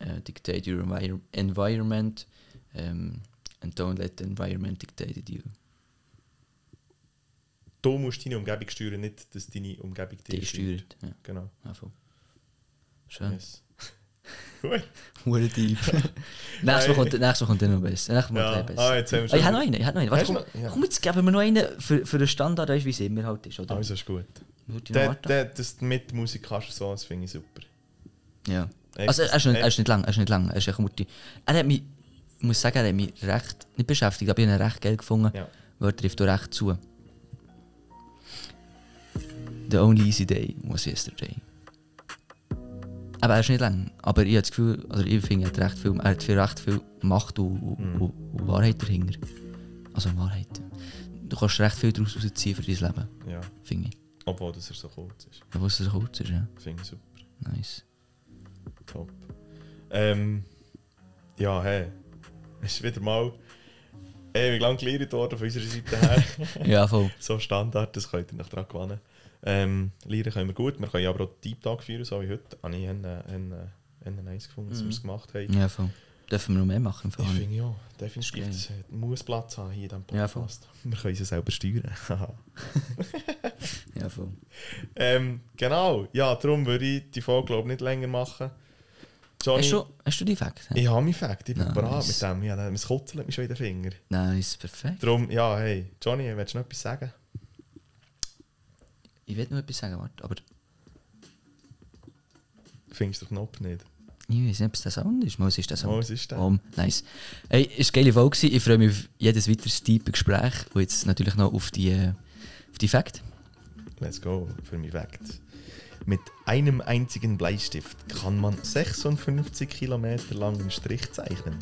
uh, dictate your envir environment um, and don't let the environment dictate you. Du musst deine Umgebung steuern, nicht, dass deine Umgebung dich Die steuert. Ja, Genau. ja, voll. Schön. Yes. Gut. Hure deep. nächstes Mal kommt, nächstes Mal kommt dann noch besser. Nächstes Mal Ja. dann Ah, besser. jetzt haben wir Ah, schon- ich habe noch einen. Ich habe noch einen. Warte, Hast komm, noch? Ja. komm, jetzt geben wir noch einen für, für den Standard, wie es immer halt ist. Oder? Also ist gut. Der, der, das mit Musik kannst du so, das finde ich super. Ja. Echt? Also er ist, nicht, er ist nicht lang, er ist nicht lang, er ist echt Mutti. Er hat mich, ich muss sagen, er hat mich recht, nicht beschäftigt, aber ich habe ihn recht geil gefunden, Ja. weil er trifft auch recht zu. The only easy day was yesterday. Aber er ist nicht lang, aber ich habe das Gefühl, also ich finde, er hat recht viel, er hat recht viel Macht und, und, Mhm. und, und Wahrheit dahinter. Also Wahrheit. Du kannst recht viel daraus rausziehen für dein Leben, Ja. finde ich. Obwohl das er so kurz ist. Obwohl es so kurz ist, ja. Finde ich super. Nice. Top. Ähm, ja, hey. Es ist wieder mal ewig lang gelernt worden von unserer Seite her. Ja, voll. so Standard, das könnt ihr noch dran gewinnen. Ähm, Lieren können wir gut, wir können aber auch Deep Talk führen, so wie heute. Habe ich einen, einen, einen nice gefunden, dass wir es gemacht haben. Ja, voll. Dürfen wir noch mehr machen? im Ich finde ja, definitiv, das muss Platz haben hier in diesem Ja. Podcast. wir können sie selber steuern. Ja, voll. ähm, genau, ja, darum würde ich die Folge glaube ich nicht länger machen. Johnny, Hast du, hast du die Fakt? ich habe mich Fakt, ich bin Nice. bereit mit dem. Ja, es kutzelt mich schon in den Finger. Nice, perfekt. Darum, ja, hey, Johnny, willst du noch etwas sagen? Ich will noch etwas sagen, warte, aber. Findest du den Knopf nicht? Ich weiß nicht, ob es der Sound ist. Mal, ist der Sound. Es ist der. Oh, nice. Hey, es war eine geile Folge. Ich freue mich auf jedes weiteres tiefe Gespräch und jetzt natürlich noch auf die, äh, auf die Facts. Let's go, für mich weg. Mit einem einzigen Bleistift kann man 56 Kilometer langen Strich zeichnen.